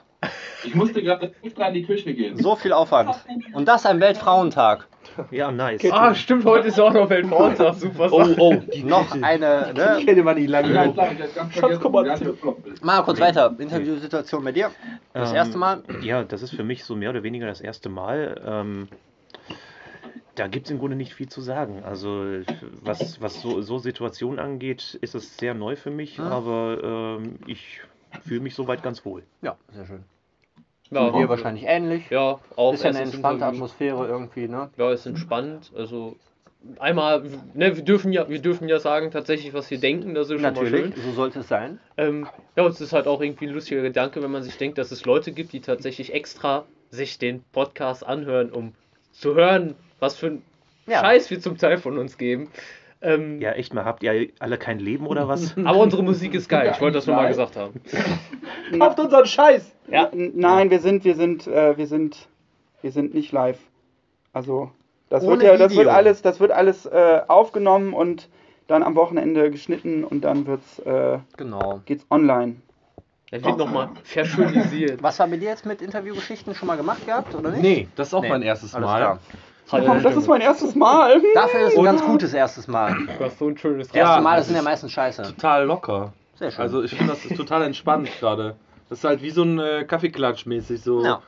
Ich musste gerade extra in die Küche gehen. So viel Aufwand. Und das am Weltfrauentag. Ja, nice. Ah, stimmt, heute ist auch noch Weltfrauentag. Super Oh, oh, Noch eine, die ne? kenne man nicht Ja, lange. klar, vergessen, komm mal die kurz weiter. Interviewsituation bei dir. Das Ähm, erste Mal. Ja, das ist für mich so mehr oder weniger das erste Mal. Ähm, da gibt es im Grunde nicht viel zu sagen. Also was, was so, so Situationen angeht, ist es sehr neu für mich, Hm. aber ähm, ich fühle mich soweit ganz wohl. Ja, sehr schön. Ja, Dir wahrscheinlich ähnlich. ja, auch Ist ja eine entspannte. Atmosphäre irgendwie, ne? Ja, ist entspannt. Also einmal, ne, wir dürfen ja, wir dürfen ja sagen tatsächlich, was wir denken. Das ist schon mal schön. Natürlich, so sollte es sein. Ähm, ja, und es ist halt auch irgendwie ein lustiger Gedanke, wenn man sich denkt, dass es Leute gibt, die tatsächlich extra sich den Podcast anhören, um zu hören, was für ein Ja. Scheiß wir zum Teil von uns geben. Ähm, Ja, echt mal, habt ihr alle kein Leben oder was? (laughs) Aber unsere Musik ist geil. Ich wollte das nur mal gesagt haben. (laughs) Kauft unseren Scheiß! Ja. Nein, wir sind, wir sind, äh, wir sind, wir sind nicht live. Also das wird ja, das wird alles, das wird alles äh, aufgenommen und dann am Wochenende geschnitten und dann wird's, äh, Genau. geht's online. Er wird nochmal verschönisiert. Was war bei dir jetzt mit Interviewgeschichten schon mal gemacht gehabt, oder nicht? Nee, das ist auch Nee, mein erstes Alles Mal. klar. Oh, das ist mein erstes Mal. Dafür ist es ein ganz gutes erstes Mal. Du hast so ein schönes Erste Ja, Mal, das das sind ja ist- meistens scheiße. Total locker. Sehr schön. Also ich finde, das ist total entspannt (laughs) gerade. Das ist halt wie so ein äh, Kaffeeklatsch mäßig. So Ja.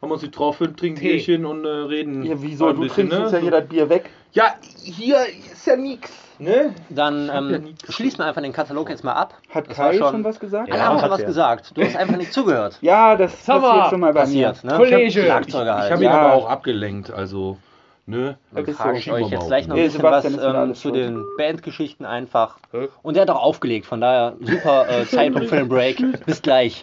haben wir uns getroffen, trinken Tee. Bierchen und äh, reden. Ja, wieso? Du trinkst ne? uns ja hier das Bier weg. Ja, hier ist ja nix. Ne? Dann ja ähm, nie- schließen wir einfach den Katalog jetzt mal ab. Hat Das Kai schon- schon, was gesagt? Alle Ja, haben schon hat was er. gesagt. Du hast einfach nicht zugehört. Ja, das mal, passiert schon mal bei Passiert, mir. ne? Kollege. Ich halt. habe ihn Ja. aber auch abgelenkt, also, ne? Dann Ist frage ich euch jetzt gleich noch ein Nee, bisschen was ähm, zu den Bandgeschichten einfach. Hä? Und der hat auch aufgelegt, von daher super äh, (laughs) Zeitpunkt für den Break. Bis gleich.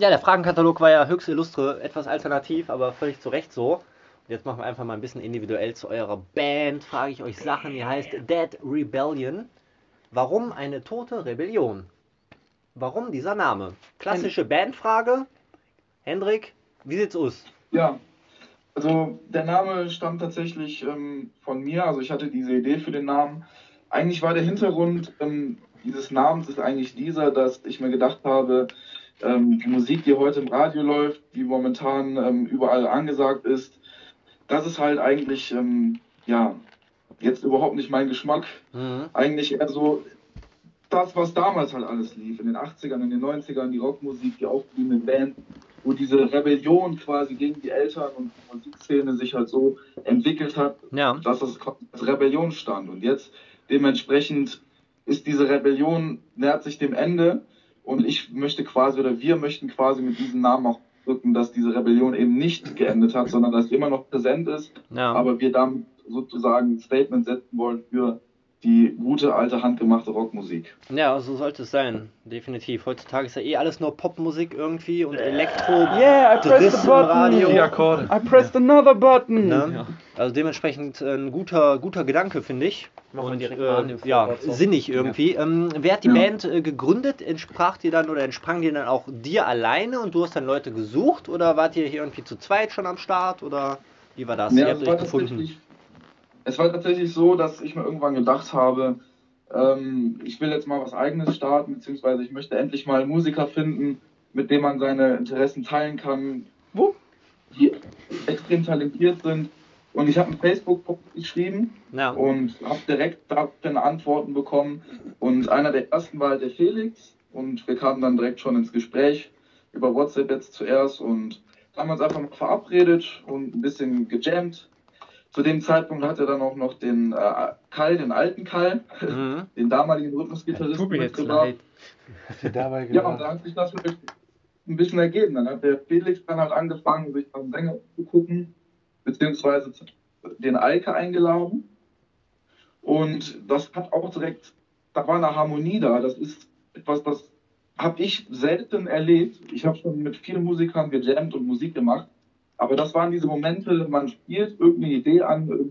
Ja, der Fragenkatalog war ja höchst illustre, etwas alternativ, aber völlig zu Recht so. Und jetzt machen wir einfach mal ein bisschen individuell zu eurer Band. Frage ich euch Sachen, die heißt Dead Rebellion. Warum eine tote Rebellion? Warum dieser Name? Klassische Bandfrage. Hendrik, wie sieht's aus? Ja, also der Name stammt tatsächlich ähm, von mir. Also ich hatte diese Idee für den Namen. Eigentlich war der Hintergrund ähm, dieses Namens ist eigentlich dieser, dass ich mir gedacht habe, ähm, die Musik, die heute im Radio läuft, die momentan ähm, überall angesagt ist, das ist halt eigentlich, ähm, ja, jetzt überhaupt nicht mein Geschmack. Mhm. Eigentlich eher so das, was damals halt alles lief, in den 80ern, in den 90ern, die Rockmusik, die aufblühenden Band, wo diese Rebellion quasi gegen die Eltern und die Musikszene sich halt so entwickelt hat, Ja. dass es als Rebellion stand. Und jetzt dementsprechend ist diese Rebellion, nähert sich dem Ende und ich möchte quasi oder wir möchten quasi mit diesem Namen auch drücken, dass diese Rebellion eben nicht geendet hat, sondern dass sie immer noch präsent ist, Ja. aber wir damit sozusagen ein Statement setzen wollen für die gute alte handgemachte Rockmusik. Ja, so sollte es sein. Definitiv. Heutzutage ist ja eh alles nur Popmusik irgendwie und Elektro. Yeah, I pressed the button. Radio. Die Akkorde. I pressed another button. Ne? Also dementsprechend äh, ein guter, guter Gedanke, finde ich. Machen wir Und direkt äh, ja, sinnig irgendwie. Ähm, wer hat die Ja. Band äh, gegründet? Entsprach dir dann oder entsprang dir dann auch dir alleine und du hast dann Leute gesucht? Oder wart ihr hier irgendwie zu zweit schon am Start? Oder wie war das? Ja, ihr habt war euch gefunden. Es war tatsächlich so, dass ich mir irgendwann gedacht habe, ähm, ich will jetzt mal was eigenes starten, beziehungsweise ich möchte endlich mal Musiker finden, mit dem man seine Interessen teilen kann, Wo? die extrem talentiert sind. Und ich habe einen Facebook-Post geschrieben Ja. und habe direkt daraufhin Antworten bekommen. Und einer der ersten war halt der Felix und wir kamen dann direkt schon ins Gespräch über WhatsApp jetzt zuerst und haben uns einfach mal verabredet und ein bisschen gejammt. Zu dem Zeitpunkt hat er dann auch noch den äh, Kai, den alten Kai, Mhm. (laughs) den damaligen Rhythmusgitarristen jetzt mitgebracht. dabei Ja, und da hat sich das wirklich ein bisschen ergeben. Dann hat der Felix dann halt angefangen, sich am Sänger zu gucken, beziehungsweise den Eike eingeladen. Und das hat auch direkt, da war eine Harmonie da. Das ist etwas, das habe ich selten erlebt. Ich habe schon mit vielen Musikern gejammt und Musik gemacht. Aber das waren diese Momente, man spielt irgendeine Idee an, irg-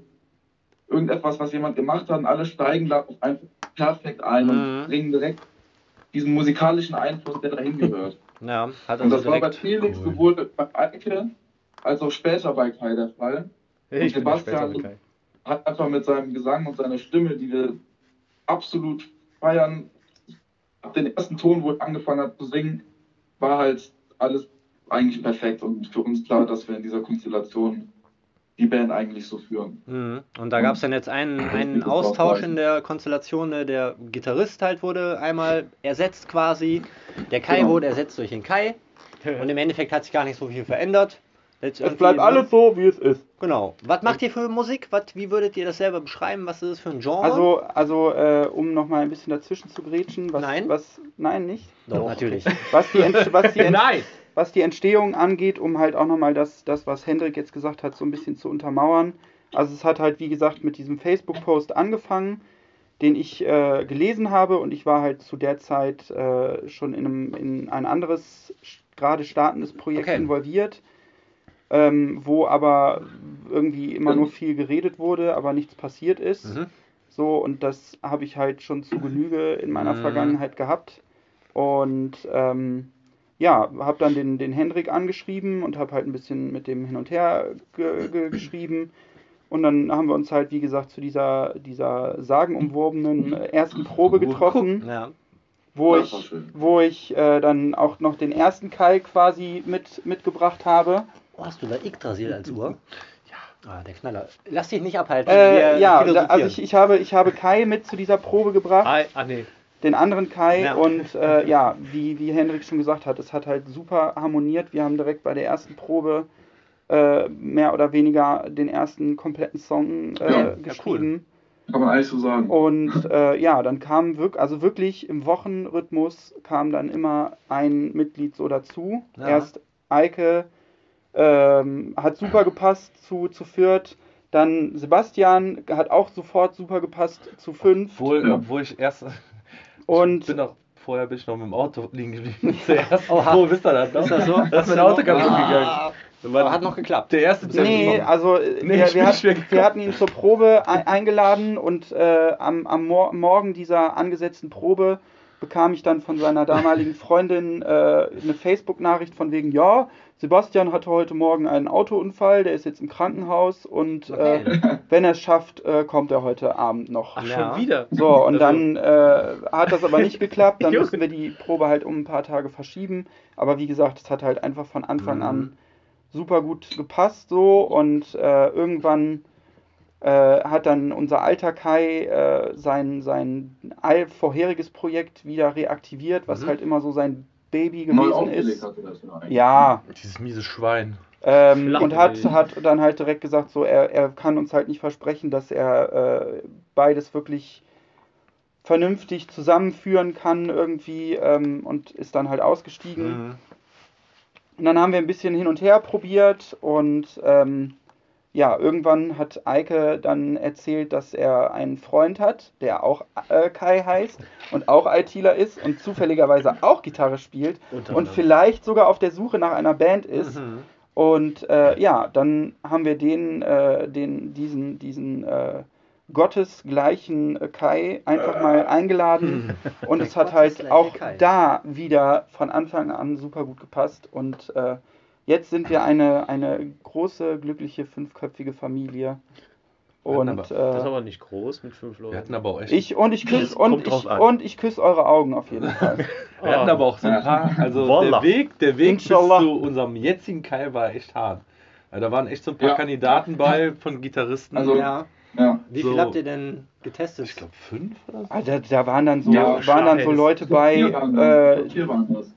irgendetwas, was jemand gemacht hat, und alle steigen da einfach perfekt ein Mhm. und bringen direkt diesen musikalischen Einfluss, der dahin gehört. Ja, hat Und also das war bei. Felix Cool. sowohl bei Eike als auch später bei Kai der Fall. Ich der Sebastian-. Hat einfach mit seinem Gesang und seiner Stimme, die wir absolut feiern, ab den ersten Ton, wo er angefangen hat zu singen, war halt alles eigentlich perfekt und für uns klar, dass wir in dieser Konstellation die Band eigentlich so führen. Mhm. Und da gab es dann jetzt einen, einen Austausch in der Konstellation. ne? Der Gitarrist halt wurde einmal ersetzt quasi. Der Kai Genau. wurde ersetzt durch den Kai. Und im Endeffekt hat sich gar nicht so viel verändert. Jetzt Es bleibt alles so, wie es ist. Genau. Was macht ihr für Musik? Was, wie würdet ihr das selber beschreiben? Was ist es für ein Genre? Also, also äh, um nochmal ein bisschen dazwischen zu grätschen, was, Nein. was, nein, nicht. Doch, natürlich. Was die, was, die (laughs) Nein! Was die Entstehung angeht, um halt auch nochmal das, das, was Hendrik jetzt gesagt hat, so ein bisschen zu untermauern. Also es hat halt, wie gesagt, mit diesem Facebook-Post angefangen, den ich äh, gelesen habe und ich war halt zu der Zeit äh, schon in, einem, in ein anderes, gerade startendes Projekt Okay. involviert, ähm, wo aber irgendwie immer nur viel geredet wurde, aber nichts passiert ist. Mhm. So, und das habe ich halt schon zu Genüge in meiner Mhm. Vergangenheit gehabt. Und ähm, ja, habe dann den, den Hendrik angeschrieben und habe halt ein bisschen mit dem hin und her ge ge geschrieben. Und dann haben wir uns halt, wie gesagt, zu dieser, dieser sagenumwobenen äh, ersten Probe getroffen, Ja. wo war ich, wo ich äh, dann auch noch den ersten Kai quasi mit, mitgebracht habe. Oh, hast du da Yggdrasil als Uhr? (laughs) Ja. Ah, der Knaller. Lass dich nicht abhalten. Äh, ja, da, also ich, ich, habe, ich habe Kai mit zu dieser Probe gebracht. Ah, ah nee. Den anderen Kai Ja. und äh, ja, wie, wie Hendrik schon gesagt hat, es hat halt super harmoniert. Wir haben direkt bei der ersten Probe äh, mehr oder weniger den ersten kompletten Song äh, Ja, ja, geschrieben. Kann man eigentlich so sagen. Und äh, ja, dann kam wirklich, also wirklich im Wochenrhythmus kam dann immer ein Mitglied so dazu. Ja. Erst Eike ähm, hat super gepasst zu, zu Fürth. Dann Sebastian hat auch sofort super gepasst zu fünf. Obwohl, Ja. obwohl ich erst. Und ich bin noch, vorher bin ich noch mit dem Auto liegen geblieben. (laughs) Zuerst. Oha. Wo bist du das noch? Ist das so? Da ist mein Auto kaputt gegangen. Ah, war aber hat noch geklappt. der erste Nee, Termin. also äh, Nee, wir, wir, hat, wir hatten ihn zur Probe ein, eingeladen und äh, am, am Mor Morgen dieser angesetzten Probe bekam ich dann von seiner damaligen Freundin äh, eine Facebook-Nachricht von wegen, ja, Sebastian hatte heute Morgen einen Autounfall, der ist jetzt im Krankenhaus und Okay. äh, (laughs) wenn er es schafft, äh, kommt er heute Abend noch. Ach, Ja. schon wieder. So, und Also- dann äh, hat das aber nicht geklappt. Dann (laughs) mussten wir die Probe halt um ein paar Tage verschieben. Aber wie gesagt, es hat halt einfach von Anfang an super gut gepasst so. Und äh, irgendwann äh, hat dann unser alter Kai äh, sein, sein vorheriges Projekt wieder reaktiviert, was Mhm. halt immer so sein Baby gewesen ist. ja Dieses miese Schwein. ähm, und hat, hat dann halt direkt gesagt, so er, er kann uns halt nicht versprechen, dass er äh, beides wirklich vernünftig zusammenführen kann irgendwie ähm, und ist dann halt ausgestiegen. Mhm. Und dann haben wir ein bisschen hin und her probiert und ähm, ja, irgendwann hat Eike dann erzählt, dass er einen Freund hat, der auch äh, Kai heißt und auch ITler ist und zufälligerweise auch Gitarre spielt und vielleicht sogar auf der Suche nach einer Band ist. Mhm. Und äh, ja, dann haben wir den, äh, den diesen, diesen äh, gottesgleichen Kai einfach mal eingeladen. Und es hat halt auch Kai. da wieder von Anfang an super gut gepasst. Und äh, jetzt sind wir eine, eine große, glückliche, fünfköpfige Familie. Und aber- Das ist äh, aber nicht groß mit fünf Wir Leuten. hatten aber auch echt. ich und ich küsse und ich und ich küsse eure Augen auf jeden (laughs) Fall. wir hatten aber auch so ein paar. (laughs) Also Wallah. der Weg, der Weg bis zu unserem jetzigen Kai war echt hart. Da waren echt so ein paar Ja. Kandidaten bei von Gitarristen. Also- Ja. Ja. Wie So. viel habt ihr denn getestet? ich glaube fünf oder so. Ah, da, da waren dann so, Ja, waren dann so. Leute bei. Vier waren Äh, waren das.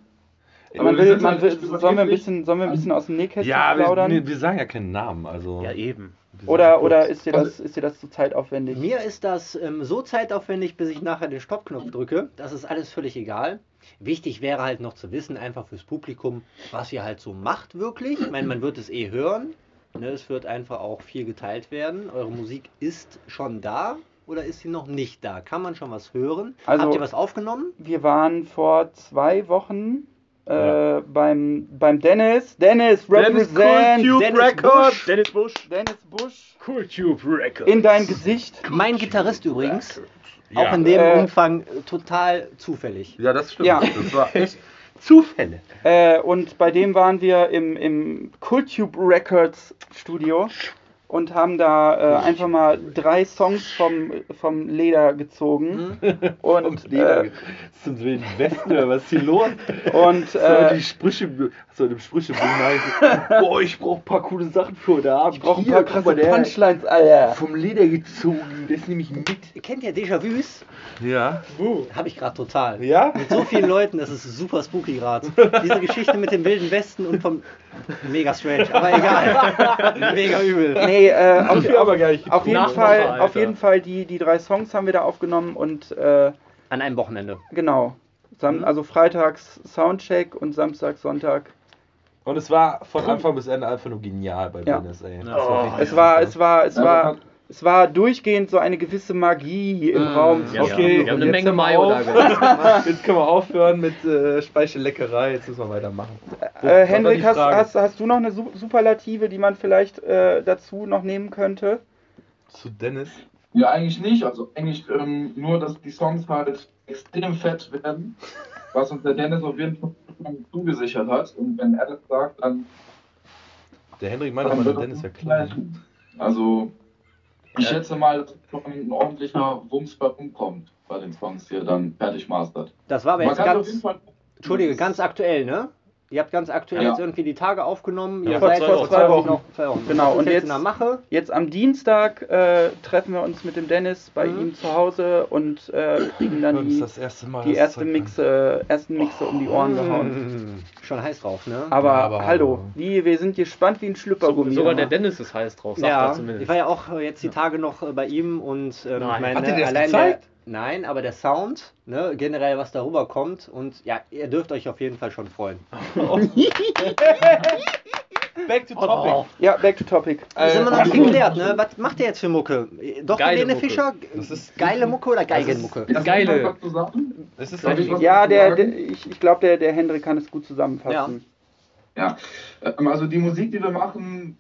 Man Aber will, wir man halt will, sollen wir ein bisschen, sollen wir ein bisschen aus dem Nähkästchen Ja, wir, plaudern? nee, wir sagen ja keinen Namen. Also Ja, eben. wir Oder, oder ist dir das, ist dir das zu zeitaufwendig? Mir ist das ähm, so zeitaufwendig, bis ich nachher den Stoppknopf drücke. Das ist alles völlig egal. Wichtig wäre halt noch zu wissen, einfach fürs Publikum, was ihr halt so macht wirklich. Ich meine, man wird es eh hören. Ne, es wird einfach auch viel geteilt werden. Eure Musik ist schon da oder ist sie noch nicht da? Kann man schon was hören? Also- Habt ihr was aufgenommen? Wir waren vor zwei Wochen äh, Ja. beim, beim Dennis. Dennis, Dennis represent! Cool Dennis Records. Busch. Dennis Busch. Dennis Busch. Cool Tube Records. In dein Gesicht. Mein Gitarrist übrigens. Ja. Auch in dem Äh, Umfang äh, total zufällig. Ja, das stimmt. Ja. Das war (laughs) echt Zufälle. Äh, und bei dem waren wir im, im Cooltube Records Studio und haben da äh, einfach mal drei Songs vom, vom Leder gezogen. (laughs) Und, Und Leder. äh, zum Wilden Westen oder was ist hier los? und (laughs) so äh, die Sprüche, so dem Sprüchebuch (laughs) Boah, ich brauch ein paar coole Sachen für heute Abend. ich brauche ein paar krasse mal, der Punchlines, Alter. Vom Leder gezogen, das nehme ich mit. Kennt ihr Déjà-vus? Ja. Habe ich gerade total. Ja? Mit so vielen Leuten, das ist super spooky gerade. Diese Geschichte mit dem wilden Westen und vom. Mega strange, aber egal. Mega übel. Nee, äh, auf, nicht auf jeden Fall, Alter. auf jeden Fall die, die drei Songs haben wir da aufgenommen und äh, An einem Wochenende. genau. Sam Mhm. Also freitags Soundcheck und Samstag, Sonntag. Und es war von Anfang bis Ende einfach nur genial bei Ja. Dennis, ey. Ja. Das war richtig Es war, es war, es war, das hat- es war durchgehend so eine gewisse Magie im Mm, Raum. Ja, Okay, wir haben eine jetzt Menge Mayo auf. da gelassen. (laughs) Jetzt können wir aufhören mit äh, Speichelleckerei, jetzt müssen wir weitermachen. Äh, Was war Henrik, die hast, hast, hast du noch eine Su- Superlative, die man vielleicht äh, dazu noch nehmen könnte? Zu Dennis. Ja, eigentlich nicht. Also eigentlich ähm, nur, dass die Songs halt extrem fett werden, was uns der Dennis auf jeden Fall zugesichert hat. Und wenn er das sagt, dann, Der Henrik meinte dann aber, der Dennis das wäre klar. Also ich Ja. schätze mal, dass schon ein ordentlicher Wumms bei rumkommt bei den Songs hier dann fertig mastert. Das war aber Man jetzt ganz. Entschuldige, ganz aktuell, ne? Ihr habt ganz aktuell Ja. jetzt irgendwie die Tage aufgenommen. Ja, Ihr vor seid vor zwei Wochen. noch zwei Wochen. Genau, Was ist und jetzt jetzt- in der Mache. Jetzt am Dienstag äh, treffen wir uns mit dem Dennis bei Mhm. ihm zu Hause und äh, kriegen dann die, das erste Mal. die das erste Mixe, ersten Mixe um die Ohren gehauen. Mm, Schon heiß drauf, ne? Aber, Ja, aber- hallo, wie, wir sind gespannt wie ein So, Schlüppergummi. sogar der. Dennis ist heiß drauf, sagt er ja, zumindest. ich war ja auch äh, jetzt die Tage noch äh, bei ihm und ähm, meine, Hat das allein gezeigt? der, Nein, aber der Sound, ne, generell was darüber kommt und ja, ihr dürft euch auf jeden Fall schon freuen. (laughs) Back to topic. Oh, Ja, back to topic. Das sind wir noch nicht geklärt, ne? Was macht ihr jetzt für Mucke? Doch Geile Helene Mucke. Fischer? Das ist- Geile Mucke oder Geigenmucke? Ist Geile. Was zu sagen? Es ist was Ja, der, der ich, ich glaube, der, der Hendrik kann es gut zusammenfassen. Ja, ähm, also die Musik, die wir machen,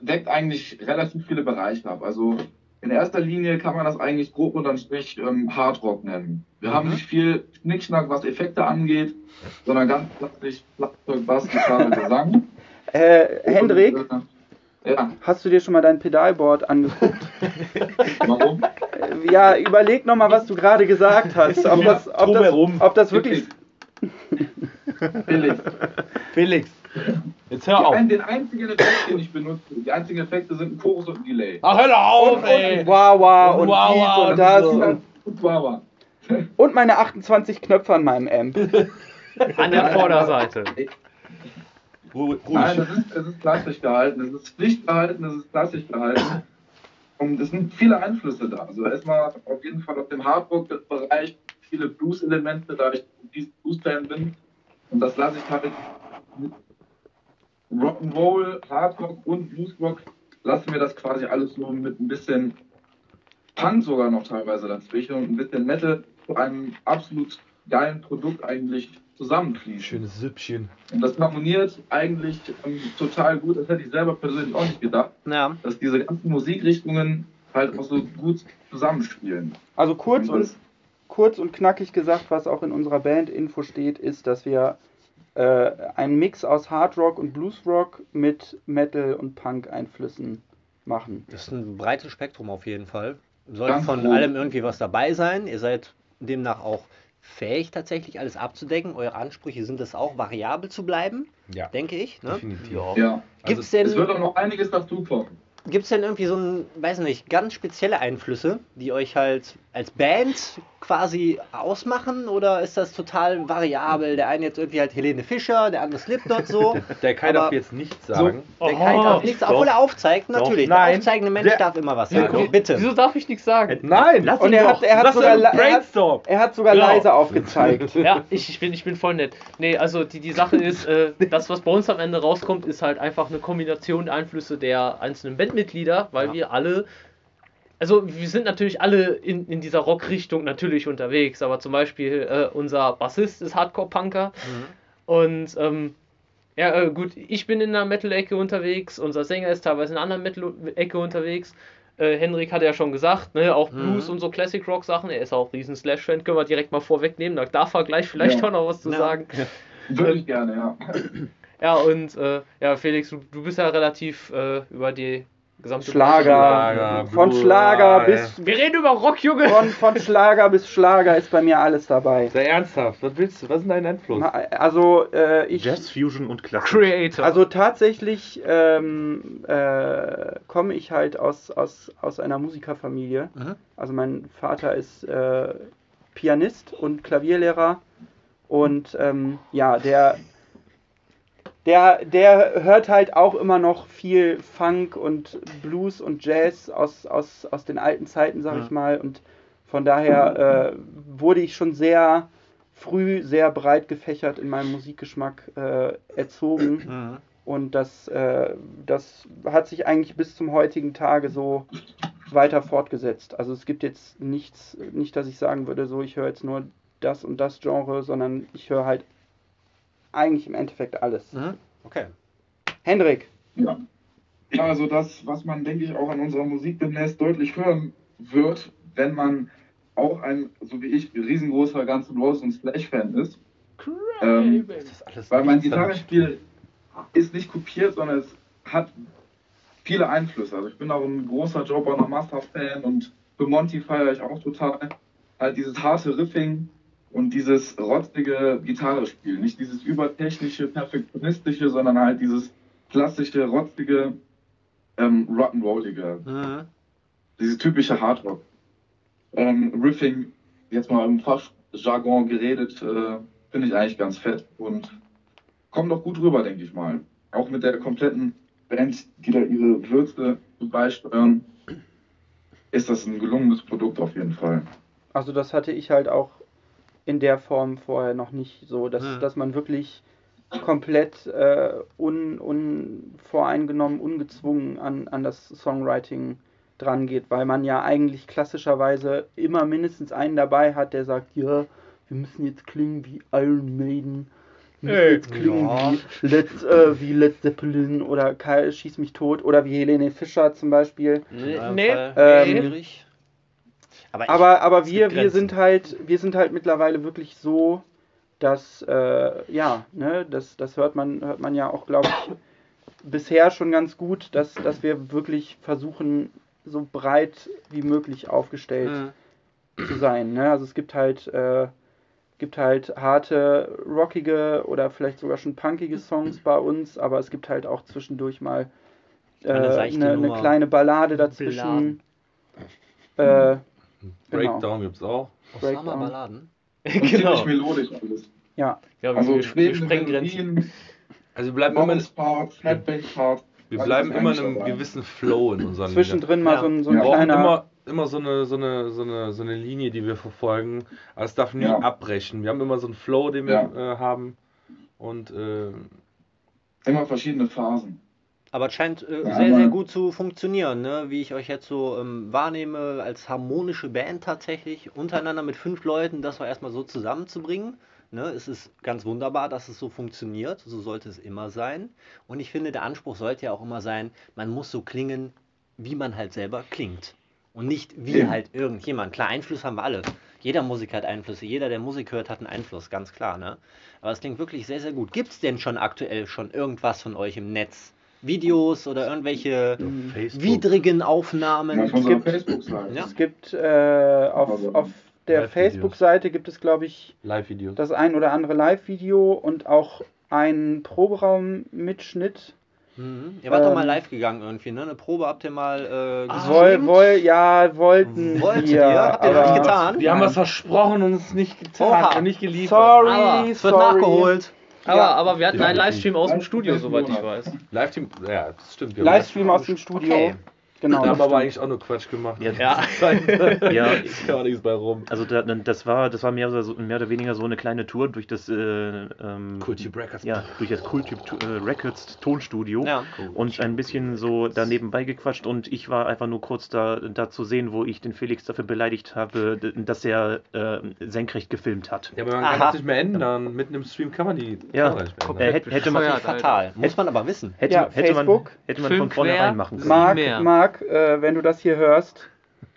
deckt eigentlich relativ viele Bereiche ab. Also in erster Linie kann man das eigentlich grob unterm Strich ähm, Hardrock nennen. Wir haben nicht viel Schnickschnack, was Effekte angeht, sondern ganz klassisch Schlagzeug, Bass, Gitarre, Gesang. (laughs) Äh, Hendrik, Und, äh, ja, hast du dir schon mal dein Pedalboard angeguckt? (laughs) warum? Ja, überleg nochmal, was du gerade gesagt hast. Ob das, ob das, ob das wirklich. Felix. (laughs) Felix, jetzt hör auf. ein, den einzigen Effekt, den ich benutze, die einzigen Effekte sind ein Chorus und ein Delay. Ach, hör auf, Und, ey. und Wawa und Wawa dies und und das so. und, Wawa. (laughs) und meine 28 Knöpfe an meinem Amp. (laughs) An der Vorderseite. Nein, es ist, es ist klassisch gehalten, es ist Pflicht gehalten, es ist klassisch gehalten. Und es sind viele Einflüsse da. Also erstmal auf jeden Fall auf dem Hardrock-Bereich viele Blues-Elemente, da ich Blues-Fan bin. Und das lasse ich halt mit Rock'n'Roll, Hardrock und Bluesrock lassen wir das quasi alles so mit ein bisschen Punk sogar noch teilweise dazwischen und ein bisschen Metal zu einem absolut geilen Produkt eigentlich zusammenfließen. Schönes Süppchen. Und das harmoniert eigentlich ähm, total gut. Das hätte ich selber persönlich auch nicht gedacht, Ja. dass diese ganzen Musikrichtungen halt auch so gut zusammenspielen. Also kurz Und kurz und knackig gesagt, was auch in unserer Band-Info steht, ist, dass wir äh, einen Mix aus Hardrock und Bluesrock mit Metal- und Punk-Einflüssen machen. Das ist ein breites Spektrum auf jeden Fall. Soll Ganz von grob. allem irgendwie was dabei sein. Ihr seid demnach auch fähig, tatsächlich alles abzudecken. Eure Ansprüche sind es auch, variabel zu bleiben, Ja, denke ich. Ne? definitiv. Ja. Gibt es Es wird denn, auch noch einiges dazukommen. gibt's denn irgendwie so ein, weiß nicht, ganz spezielle Einflüsse, die euch halt als Band quasi ausmachen? Oder ist das total variabel? Der eine jetzt irgendwie halt Helene Fischer, der andere Slipknot so. (laughs) Der Kai darf jetzt nichts sagen. Der Kai darf nichts, obwohl er aufzeigt, natürlich. Der Nein. aufzeigende Mensch Der- darf immer was Der- sagen. Bitte. Wieso darf ich nichts sagen? Nein! Lass Und ihn er doch. hat, er hat Lass sogar, er hat, er hat sogar Genau. leise aufgezeigt. (laughs) Ja, ich, ich, bin, ich bin voll nett. Nee, also die, die Sache ist, äh, das, was bei uns am Ende rauskommt, ist halt einfach eine Kombination der Einflüsse der einzelnen Bandmitglieder, weil Ja. wir alle, also wir sind natürlich alle in, in dieser Rock-Richtung natürlich unterwegs, aber zum Beispiel äh, unser Bassist ist Hardcore-Punker und ähm, ja, äh, gut, ich bin in der Metal-Ecke unterwegs, unser Sänger ist teilweise in einer anderen Metal-Ecke unterwegs. Äh, Henrik hat ja schon gesagt, ne, auch Blues Mhm. und so Classic Rock Sachen. Er ist auch riesen Slash-Fan, können wir direkt mal vorwegnehmen. Da darf er gleich vielleicht Ja. auch noch was zu Ja. sagen. Würde ich gerne, ja. Ja, und äh, ja, Felix, du, du bist ja relativ äh, über die Schlager. Schlager, Von Schlager bis Wir reden über Rock, Junge! von, von Schlager bis Schlager ist bei mir alles dabei. Sei ernsthaft, was willst du? Was ist denn dein Einfluss? Also äh, ich, Jazz, Fusion und Klassik. Creator. also tatsächlich ähm, äh, komme ich halt aus, aus, aus einer Musikerfamilie. Mhm. Also mein Vater ist äh, Pianist und Klavierlehrer und ähm, ja, der, der, der hört halt auch immer noch viel Funk und Blues und Jazz aus, aus, aus den alten Zeiten, sag Ja. ich mal. Und von daher äh, wurde ich schon sehr früh sehr breit gefächert in meinem Musikgeschmack äh, erzogen. Mhm. Und das, äh, das hat sich eigentlich bis zum heutigen Tage so weiter fortgesetzt. Also es gibt jetzt nichts, nicht, dass ich sagen würde, so ich höre jetzt nur das und das Genre, sondern ich höre halt eigentlich im Endeffekt alles. Mhm. Okay. Hendrik, Ja. ja, also das, was man, denke ich, auch an unserer Musik demnächst deutlich hören wird, wenn man auch ein, so wie ich, riesengroßer Guns N' Roses und Slash-Fan ist. Ähm, alles weil mein. Gitarrenspiel ist nicht kopiert, sondern es hat viele Einflüsse. Also ich bin auch ein großer Joe Bonner Master-Fan und für Monty feiere ich auch total. Halt dieses harte Riffing und dieses rotzige Gitarrespiel. Nicht dieses übertechnische, perfektionistische, sondern halt dieses klassische, rotzige, ähm, Rock'n'Rollige. Mhm. Dieses typische Hardrock. Ähm, Riffing, jetzt mal im Fachjargon geredet, äh, finde ich eigentlich ganz fett und kommt doch gut rüber, denke ich mal. Auch mit der kompletten Band, die da ihre Würze beisteuern, ist das ein gelungenes Produkt auf jeden Fall. also das hatte ich halt auch in der Form vorher noch nicht so, dass, Hm. dass man wirklich komplett äh, un, unvoreingenommen, ungezwungen an, an das Songwriting dran geht, weil man ja eigentlich klassischerweise immer mindestens einen dabei hat, der sagt, ja, wir müssen jetzt klingen wie Iron Maiden, muss jetzt klingen Ja. wie, Led, äh, wie Led Zeppelin oder Kai Schieß mich tot oder wie Helene Fischer zum Beispiel. Nee, eurem nee. Ähm, schwierig. Aber, ich, Aber, aber wir, wir sind halt, wir sind halt mittlerweile wirklich so, dass, äh, ja, ne, das, das hört man, hört man ja auch, glaube ich, bisher schon ganz gut, dass, dass wir wirklich versuchen, so breit wie möglich aufgestellt Mhm. zu sein. Ne? Also es gibt halt, äh, gibt halt harte, rockige oder vielleicht sogar schon punkige Songs bei uns, aber es gibt halt auch zwischendurch mal äh, Eine eine, kleine Ballade dazwischen. (laughs) Äh, Breakdown Genau. gibt's auch. Osama. Balladen. (laughs) Genau. ziemlich melodisch alles. ja, Ja, Also wir, wir sprengen Grenzen. Also wir bleiben immer, Bounce-Part, Flatback-Part. wir bleiben ist immer in einem dabei. gewissen Flow in unseren Liedern. zwischendrin mal Ja. so ein, so ein Ja. Wir kleiner. immer, immer so, eine, so, eine, so, eine, so eine Linie, die wir verfolgen. Aber es darf nie Ja. abbrechen. Wir haben immer so einen Flow, den wir Ja. äh, haben. Und äh, Immer verschiedene Phasen. Aber es scheint äh, Ja, sehr, sehr gut zu funktionieren, ne? wie ich euch jetzt so ähm, wahrnehme, als harmonische Band tatsächlich, untereinander mit fünf Leuten, das war erstmal so zusammenzubringen. Ne? Es ist ganz wunderbar, dass es so funktioniert, so sollte es immer sein. Und ich finde, der Anspruch sollte ja auch immer sein, man muss so klingen, wie man halt selber klingt. Und nicht wie Ja. halt irgendjemand. Klar, Einfluss haben wir alle. Jeder Musiker hat Einflüsse, jeder, der Musik hört, hat einen Einfluss, ganz klar. Ne? Aber es klingt wirklich sehr, sehr gut. Gibt es denn schon aktuell schon irgendwas von euch im Netz? Videos oder irgendwelche Facebook. widrigen Ja, Aufnahmen? auf unserer gibt-. Ja. Es gibt äh, auf, Also, auf der. Facebook-Seite gibt es, glaube ich, das ein oder andere Live-Video und auch einen Proberaum-Mitschnitt. Mhm. Ihr wart doch mal Ähm, live gegangen irgendwie, ne? Eine Probe habt ihr mal äh, Ah? Woll, woll, ja, wollten Wolltet wir, ihr? Habt ihr nicht getan? Wir haben was versprochen und es nicht getan Oha. und nicht geliefert. Sorry, Aber es wird sorry. nachgeholt. Aber, Ja. aber wir hatten einen. Livestream aus dem Studio, soweit ich weiß. Live-Team, ja, das stimmt. Wir Livestream aus dem Studio. Okay. Genau. haben aber stimmt. eigentlich auch nur Quatsch gemacht. Ja. (laughs) (laughs) Ja. Ja, (laughs) Ist ja auch nichts bei rum. Also da, das war das war mehr, oder so, mehr oder weniger so eine kleine Tour durch das äh, ähm, Culture Records. ja, durch das Culture äh, Records Tonstudio Ja. und ein bisschen so daneben beigequatscht und ich war einfach nur kurz da, da zu sehen, wo ich den Felix dafür beleidigt habe, dass er äh, senkrecht gefilmt hat. Ja, aber man Aha. kann es nicht mehr ändern. Mitten im Stream kann man die Ja. Kamera nicht mehr Äh, hätte, hätte man. Fatal. Muss man aber wissen. hätte, Ja, hätte man Facebook. hätte man von vornherein machen können. Marc, mehr. Marc äh, wenn du das hier hörst,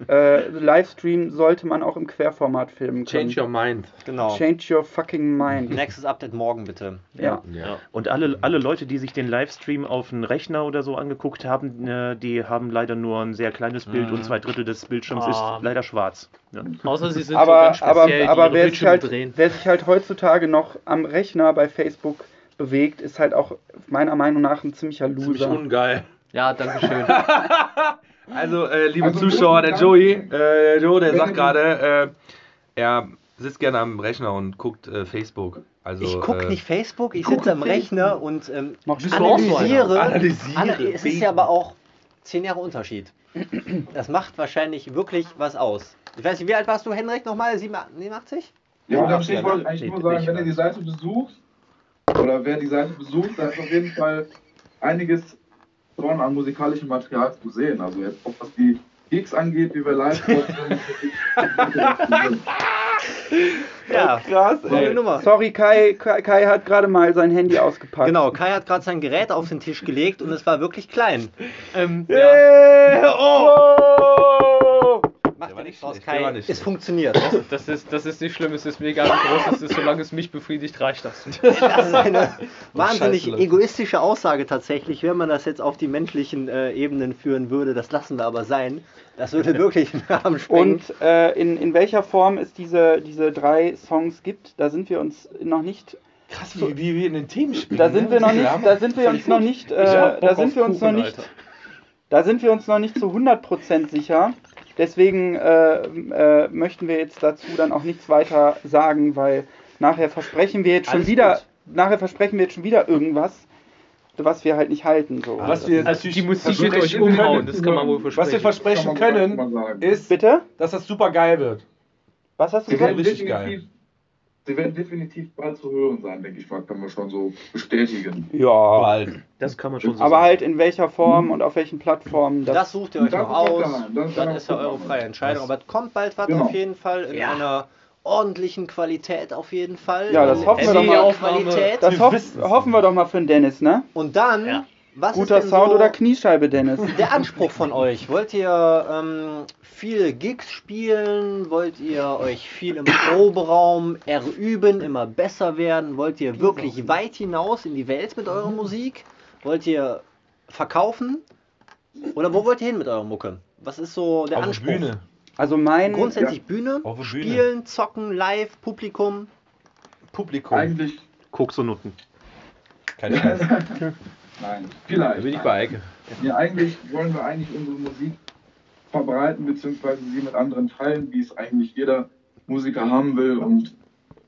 äh, Livestream sollte man auch im Querformat filmen können. Change your mind. Genau. Change your fucking mind. Nächstes Update morgen bitte. Ja. Ja. Und alle, alle Leute, die sich den Livestream auf einen Rechner oder so angeguckt haben, äh, die haben leider nur ein sehr kleines Bild Mhm. und zwei Drittel des Bildschirms Ah. ist leider schwarz. Ja. Außer sie sind so aber, ganz aber, speziell, aber ihre wer, sich halt, drehen. wer sich halt heutzutage noch am Rechner bei Facebook bewegt, ist halt auch meiner Meinung nach ein ziemlicher Ziemlich Loser. ungeil. Ja, danke schön. (laughs) Also, äh, liebe Also, Zuschauer, der Joey, äh, der Joe, der sagt gerade, äh, er sitzt gerne am Rechner und guckt äh, Facebook. Also, Ich gucke äh, nicht Facebook, ich sitze am. Rechner und ähm, analysiere. Analysiere Ana- es ist ja aber auch zehn Jahre Unterschied. Das macht wahrscheinlich wirklich was aus. Ich weiß nicht, wie alt warst du, Henrik, nochmal? 87? Ja, und Ja, ich wollte eigentlich nur sagen, wenn ihr die Seite besucht, oder wer die Seite besucht, da ist auf jeden Fall einiges dran an musikalischem Material zu sehen. Also jetzt auch was die Gigs angeht, wie wir live. (laughs) Ja, Krass, Coole ey. Nummer. Sorry, Kai, Kai, Kai hat gerade mal sein Handy ausgepackt. Genau, Kai hat gerade sein Gerät auf den Tisch gelegt und es war wirklich klein. ähm, ja. Hey, oh! Macht ja nicht nichts raus, Kai. nicht Es funktioniert. Das ist, das ist nicht schlimm, es ist mir egal, wie groß es ist, solange es mich befriedigt, reicht das. (laughs) Das ist eine wahnsinnig egoistische Aussage tatsächlich, wenn man das jetzt auf die menschlichen äh, Ebenen führen würde. Das lassen wir aber sein. Das würde (laughs) wirklich den Rahmen sprengen. Und äh, in, in welcher Form es diese, diese drei Songs gibt, da sind wir uns noch nicht krass, wie, wie wir in den Themen spielen. Da sind wir noch nicht, da sind wir uns noch nicht, äh, da sind wir uns noch nicht, Alter. da sind wir uns noch nicht zu 100% sicher. Deswegen äh, äh, möchten wir jetzt dazu dann auch nichts weiter sagen, weil nachher versprechen wir jetzt schon Alles wieder, gut. nachher versprechen wir jetzt schon wieder irgendwas, was wir halt nicht halten. So. Was wir Also die Musik versprechen wird euch umhauen, können. das kann man wohl Was wir versprechen. versprechen können, ist, Bitte? dass das super geil wird. Was hast du gesagt? richtig definitiv, sie werden definitiv bald zu hören sein, denke ich mal, können wir schon so bestätigen. Ja. Bald. Das kann man schon so Aber sagen. halt in welcher Form und auf welchen Plattformen. Das sucht ihr euch Das noch aus. das ist Das klar. ist ja eure freie Entscheidung. Aber es kommt bald was Genau. auf jeden Fall in Ja. einer ordentlichen Qualität auf jeden Fall. Ja, das In hoffen wir doch mal. Qualität. Das hoff, hoffen wir doch mal für den Dennis, ne? Und dann, Ja. Was Guter Sound so oder Kniescheibe, Dennis? (laughs) der Anspruch von euch? Wollt ihr ähm, viele Gigs spielen? Wollt ihr euch viel im (coughs) Proberaum erüben, immer besser werden? Wollt ihr wirklich weit hinaus in die Welt mit eurer Musik? Wollt ihr verkaufen? Oder wo wollt ihr hin mit eurer Mucke? Was ist so der Auf Anspruch? Bühne. Also mein, Grundsätzlich Bühne, Auf der Bühne. spielen, zocken, live, Publikum. Publikum. Eigentlich, Koks und Nutten. Kein (laughs) Scheiß. Nein, Da vielleicht. bin ich bei Eike. Ja, eigentlich wollen wir eigentlich unsere Musik verbreiten, beziehungsweise sie mit anderen teilen, wie es eigentlich jeder Musiker haben will. Und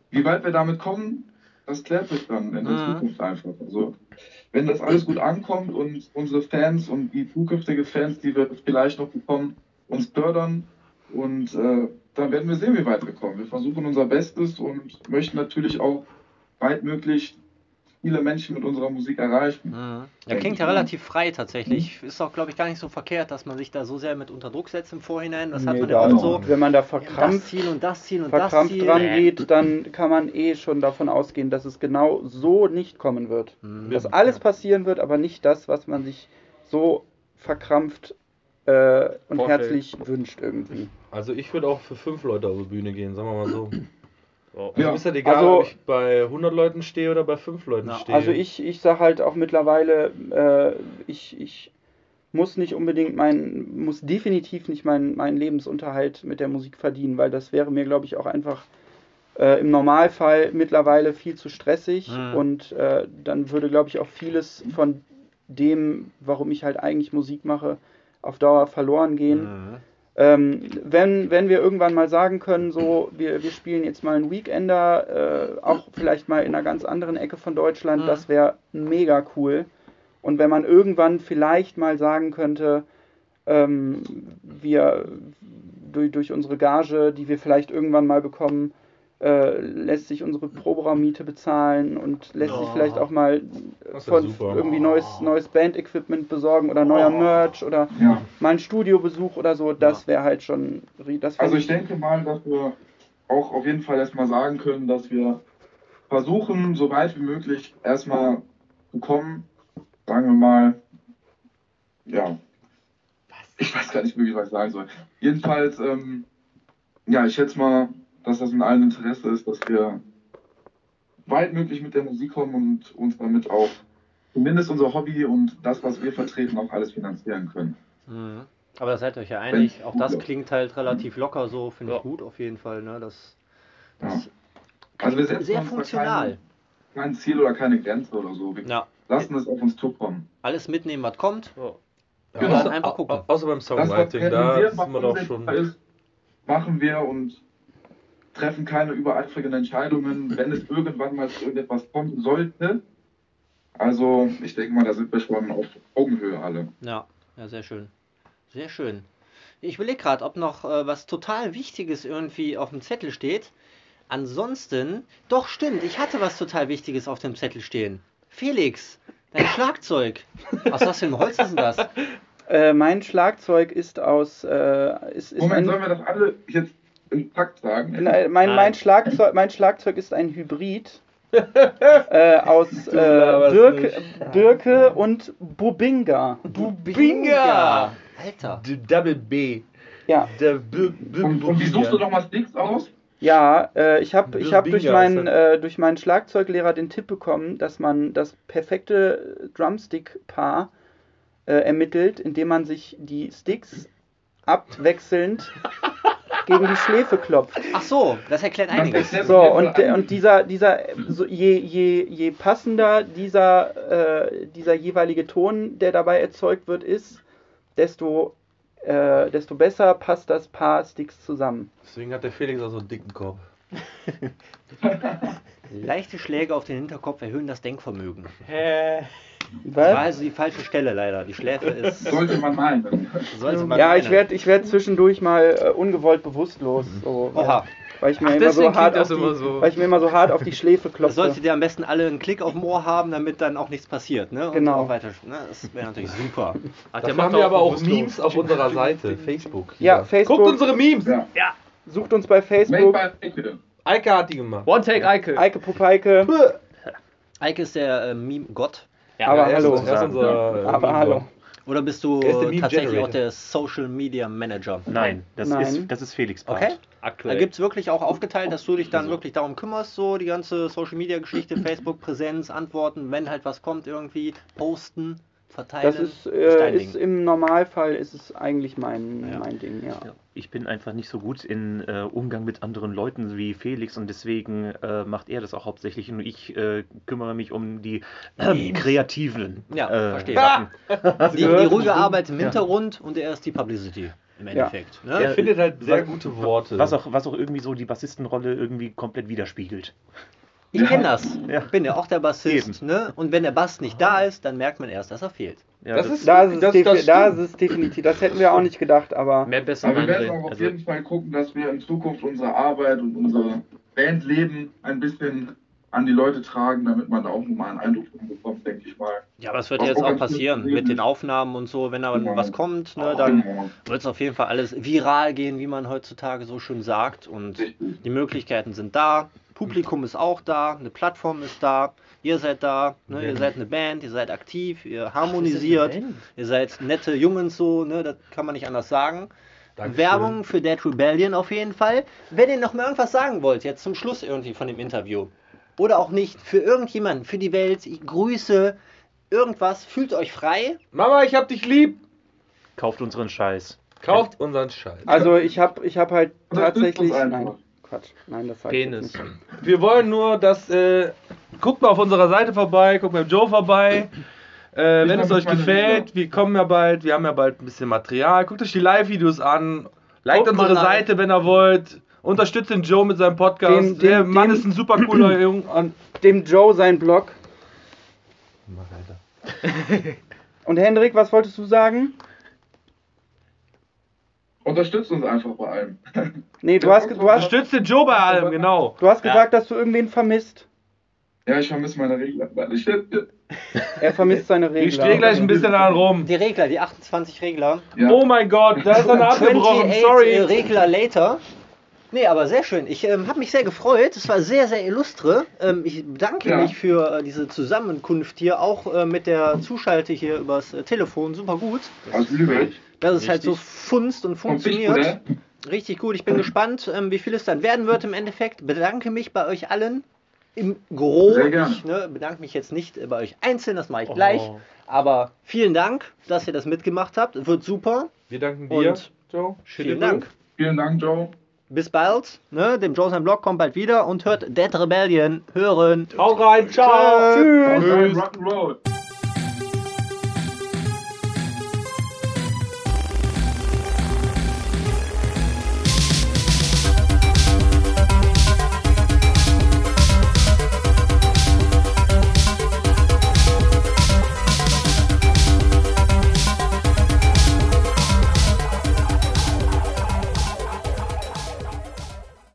wie weit wir damit kommen, das klärt sich dann in der Mhm. Zukunft einfach. Also, wenn das alles gut ankommt und unsere Fans und die zukünftigen Fans, die wir vielleicht noch bekommen, uns fördern und äh, dann werden wir sehen, wie weit wir kommen. Wir versuchen unser Bestes und möchten natürlich auch weitmöglich viele Menschen mit unserer Musik erreichen. Ja, klingt ja relativ frei tatsächlich. Ist auch, glaube ich, gar nicht so verkehrt, dass man sich da so sehr mit unter Druck setzt im Vorhinein. Das hat nee, man ja oft so. wenn man da Ja, das verkrampft, Ziel und das Ziel und das verkrampft Ziel. dran geht, dann kann man eh schon davon ausgehen, dass es genau so nicht kommen wird. Mhm. Dass alles passieren wird, aber nicht das, was man sich so verkrampft äh, und Vorstellt. herzlich wünscht irgendwie. Also ich würde auch für fünf Leute auf die Bühne gehen, sagen wir mal so. So. Also Ja. ist halt egal, Also- ob ich bei 100 Leuten stehe oder bei 5 Leuten Ja, stehe. Also ich, ich sage halt auch mittlerweile, äh, ich, ich muss nicht unbedingt mein, muss definitiv nicht meinen meinen Lebensunterhalt mit der Musik verdienen, weil das wäre mir, glaube ich, auch einfach äh, im Normalfall mittlerweile viel zu stressig Mhm. und äh, dann würde, glaube ich, auch vieles von dem, warum ich halt eigentlich Musik mache, auf Dauer verloren gehen. Mhm. Ähm, wenn, wenn wir irgendwann mal sagen können, so, wir, wir spielen jetzt mal einen Weekender, äh, auch vielleicht mal in einer ganz anderen Ecke von Deutschland, Mhm. das wäre mega cool. Und wenn man irgendwann vielleicht mal sagen könnte, ähm, wir durch, durch unsere Gage, die wir vielleicht irgendwann mal bekommen, äh, lässt sich unsere Proberaummiete bezahlen und lässt sich Oh. vielleicht auch mal von irgendwie neues, neues Band-Equipment besorgen oder neuer Merch oder Ja. mal ein Studiobesuch oder so, das wäre halt schon. Das Also ich denke mal, dass wir auch auf jeden Fall erstmal sagen können, dass wir versuchen, so weit wie möglich erstmal zu kommen. Sagen wir mal, ja, ich weiß gar nicht wirklich, was ich sagen soll. Jedenfalls, ähm, ja, ich schätze mal, dass das in allen Interesse ist, dass wir weit möglich mit der Musik kommen und uns damit auch zumindest unser Hobby und das, was wir vertreten, auch alles finanzieren können. Mhm. Aber da seid ihr euch ja einig. Auch das ja. klingt halt relativ locker so, finde ich Ja. gut auf jeden Fall. Ne? Das, Ja. das Also wir setzen sehr uns da funktional. Kein, kein Ziel oder keine Grenze oder so. Wir Ja, lassen es auf uns zukommen. alles mitnehmen, was kommt. Ja. Ja, Genau. außer, Einfach gucken. au- außer beim Das, Songwriting, da sind wir doch schon. ist, machen wir und treffen keine übereifrigen Entscheidungen, wenn es irgendwann mal zu irgendetwas kommen sollte. Also ich denke mal, da sind wir schon auf Augenhöhe alle. Ja, ja, sehr schön. Sehr schön. Ich überlege gerade, ob noch äh, was total Wichtiges irgendwie auf dem Zettel steht. Ansonsten, doch stimmt, ich hatte was total Wichtiges auf dem Zettel stehen. Felix, dein (laughs) Schlagzeug. Aus was für einem Holz ist denn das? Äh, mein Schlagzeug ist aus. Äh, ist, ist Moment, ein, sollen wir das alle jetzt im Takt sagen? Nein, mein, mein, Schlagzeug, mein Schlagzeug ist ein Hybrid (laughs) äh, aus äh, Birke. Birke und Bubinga. Bubinga! Alter. D- Double B. Ja, Der B B Und, und wie suchst du nochmal Sticks aus? ja äh, ich habe ich hab durch, meinen, äh, durch meinen Schlagzeuglehrer den Tipp bekommen, dass man das perfekte Drumstick-Paar äh, ermittelt, indem man sich die Sticks abwechselnd (laughs) gegen die Schläfe klopft. Ach so, das erklärt einiges. So, und, und dieser, dieser, so je, je, je passender dieser, äh, dieser jeweilige Ton, der dabei erzeugt wird, ist, desto, äh, desto besser passt das Paar Sticks zusammen. Deswegen hat der Felix auch so einen dicken Kopf. (laughs) Leichte Schläge auf den Hinterkopf erhöhen das Denkvermögen. Hä? Das war also die falsche Stelle leider. Die Schläfe ist. Sollte man meinen. Sollte man Ja, ich meinen. werde ich werd zwischendurch mal äh, ungewollt bewusst So, Oha. weil, ich mir Ach, immer so deswegen hart auf die, immer so. weil ich mir immer so hart auf die Schläfe Da klopfe. solltet ihr am besten alle einen Klick auf dem Ohr haben, damit dann auch nichts passiert. Ne? Und Genau. Auch weiter, ne? Das wäre natürlich super. Ach, Dafür macht haben wir aber auch bewusstlos. Memes auf unserer Seite, Facebook. Ja, Hier. Facebook. Guckt unsere Memes! Ja. Sucht uns bei Facebook. Eike hat die gemacht. One Take Eike. Eike Pupeike. Eike ist der äh, Meme-Gott. Ja, aber er hallo. Er ist unser, Aber hallo. Oder bist du tatsächlich Generator. auch der Social Media Manager? Nein, das, Nein. Ist, das ist Felix Part. Okay. Da aktuell. gibt es wirklich auch aufgeteilt, dass du dich dann wirklich darum kümmerst, so die ganze Social Media Geschichte, (clears throat) Facebook, Präsenz, Antworten, wenn halt was kommt, irgendwie posten, verteilen. Das ist, äh, ist im Normalfall ist es eigentlich mein, Ja. mein Ding, ja. Ja. Ich bin einfach nicht so gut in äh, Umgang mit anderen Leuten wie Felix und deswegen äh, macht er das auch hauptsächlich und ich äh, kümmere mich um die ähm, kreativen Ja, äh, verstehe. Sachen. (laughs) die, die ruhige Arbeit im Hintergrund und er ist die Publicity im Endeffekt. Ne? Er findet halt sehr gute Worte. Was auch, was auch irgendwie so die Bassistenrolle irgendwie komplett widerspiegelt. Ich kenne das. Ja. Ich bin ja auch der Bassist. Ne? Und wenn der Bass nicht da ist, dann merkt man erst, dass er fehlt. Ja, Das ist- Da ist, es Das- das da ist es definitiv, das hätten wir auch nicht gedacht, aber Mehr besser Aber wir werden auch auf Also- jeden Fall gucken, dass wir in Zukunft unsere Arbeit und unser Bandleben ein bisschen an die Leute tragen, damit man da auch nochmal einen Eindruck von bekommt, denke ich mal. Ja, aber das wird ja jetzt auch auch passieren mit den. Aufnahmen und so. Wenn da Genau. was kommt, ne, dann Genau. wird es auf jeden Fall alles viral gehen, wie man heutzutage so schön sagt. Und Richtig. die Möglichkeiten sind da. Publikum ist auch da, eine Plattform ist da. Ihr seid da, ne, ihr seid eine Band, ihr seid aktiv, ihr harmonisiert, ihr seid nette Jungs so, ne, das kann man nicht anders sagen. Dankeschön. Werbung für Dead Rebellion auf jeden Fall. Wenn ihr noch mal irgendwas sagen wollt, jetzt zum Schluss irgendwie von dem Interview. Oder auch nicht, für irgendjemanden, für die Welt, ich grüße, irgendwas, fühlt euch frei. Mama, ich hab dich lieb. Kauft unseren Scheiß. Kauft unseren Scheiß. also ich habe ich hab halt tatsächlich. Quatsch. Nein, das sag ich Penis. jetzt nicht. Wir wollen nur, dass. Äh, guckt mal auf unserer Seite vorbei, guckt beim Joe vorbei. Äh, wenn es euch gefällt, wir kommen ja bald, wir haben ja bald ein bisschen Material. Guckt euch die Live-Videos an. Liked unsere. Seite, wenn ihr wollt. Unterstützt den Joe mit seinem Podcast. Den- den- Der Mann den- ist ein super cooler (clears throat) Junge. Und dem Joe sein Blog. Und Hendrik, was wolltest du sagen? Unterstützt uns einfach bei allem. (laughs) Nee, du hast, du hast, Unterstützt den Joe bei allem, genau. du hast gesagt, dass du irgendwen vermisst. Ja, ich vermisse meine Regler. (laughs) Er vermisst seine Regler. Ich stehe gleich ein bisschen daran rum. Die Regler, die 28 Regler. ja. Oh mein Gott, da ist (laughs) einer abgebrochen, 28 äh, sorry. Regler later. Nee, aber sehr schön. Ich ähm, habe mich sehr gefreut. Es war sehr, sehr illustre. Ähm, ich bedanke Ja. mich für äh, diese Zusammenkunft hier, auch äh, mit der Zuschalte hier übers äh, Telefon. Super gut. Aus Lübeck. Dass es halt so funzt und funktioniert. Richtig gut. Ich bin gespannt, ähm, wie viel es dann werden wird im Endeffekt. Bedanke mich bei euch allen. Im Gro. Sehr gerne. Ich ne, bedanke mich jetzt nicht bei euch einzeln, das mache ich gleich. Oh. Aber vielen Dank, dass ihr das mitgemacht habt. Wird super. Wir danken dir, Und Joe. Vielen Dank. Vielen Dank, Joe. Bis bald. Ne? Dem Joe sein Blog kommt bald wieder und hört Dead Rebellion. Hören. Hau rein, ciao. Tschüss. Rock'n'Roll.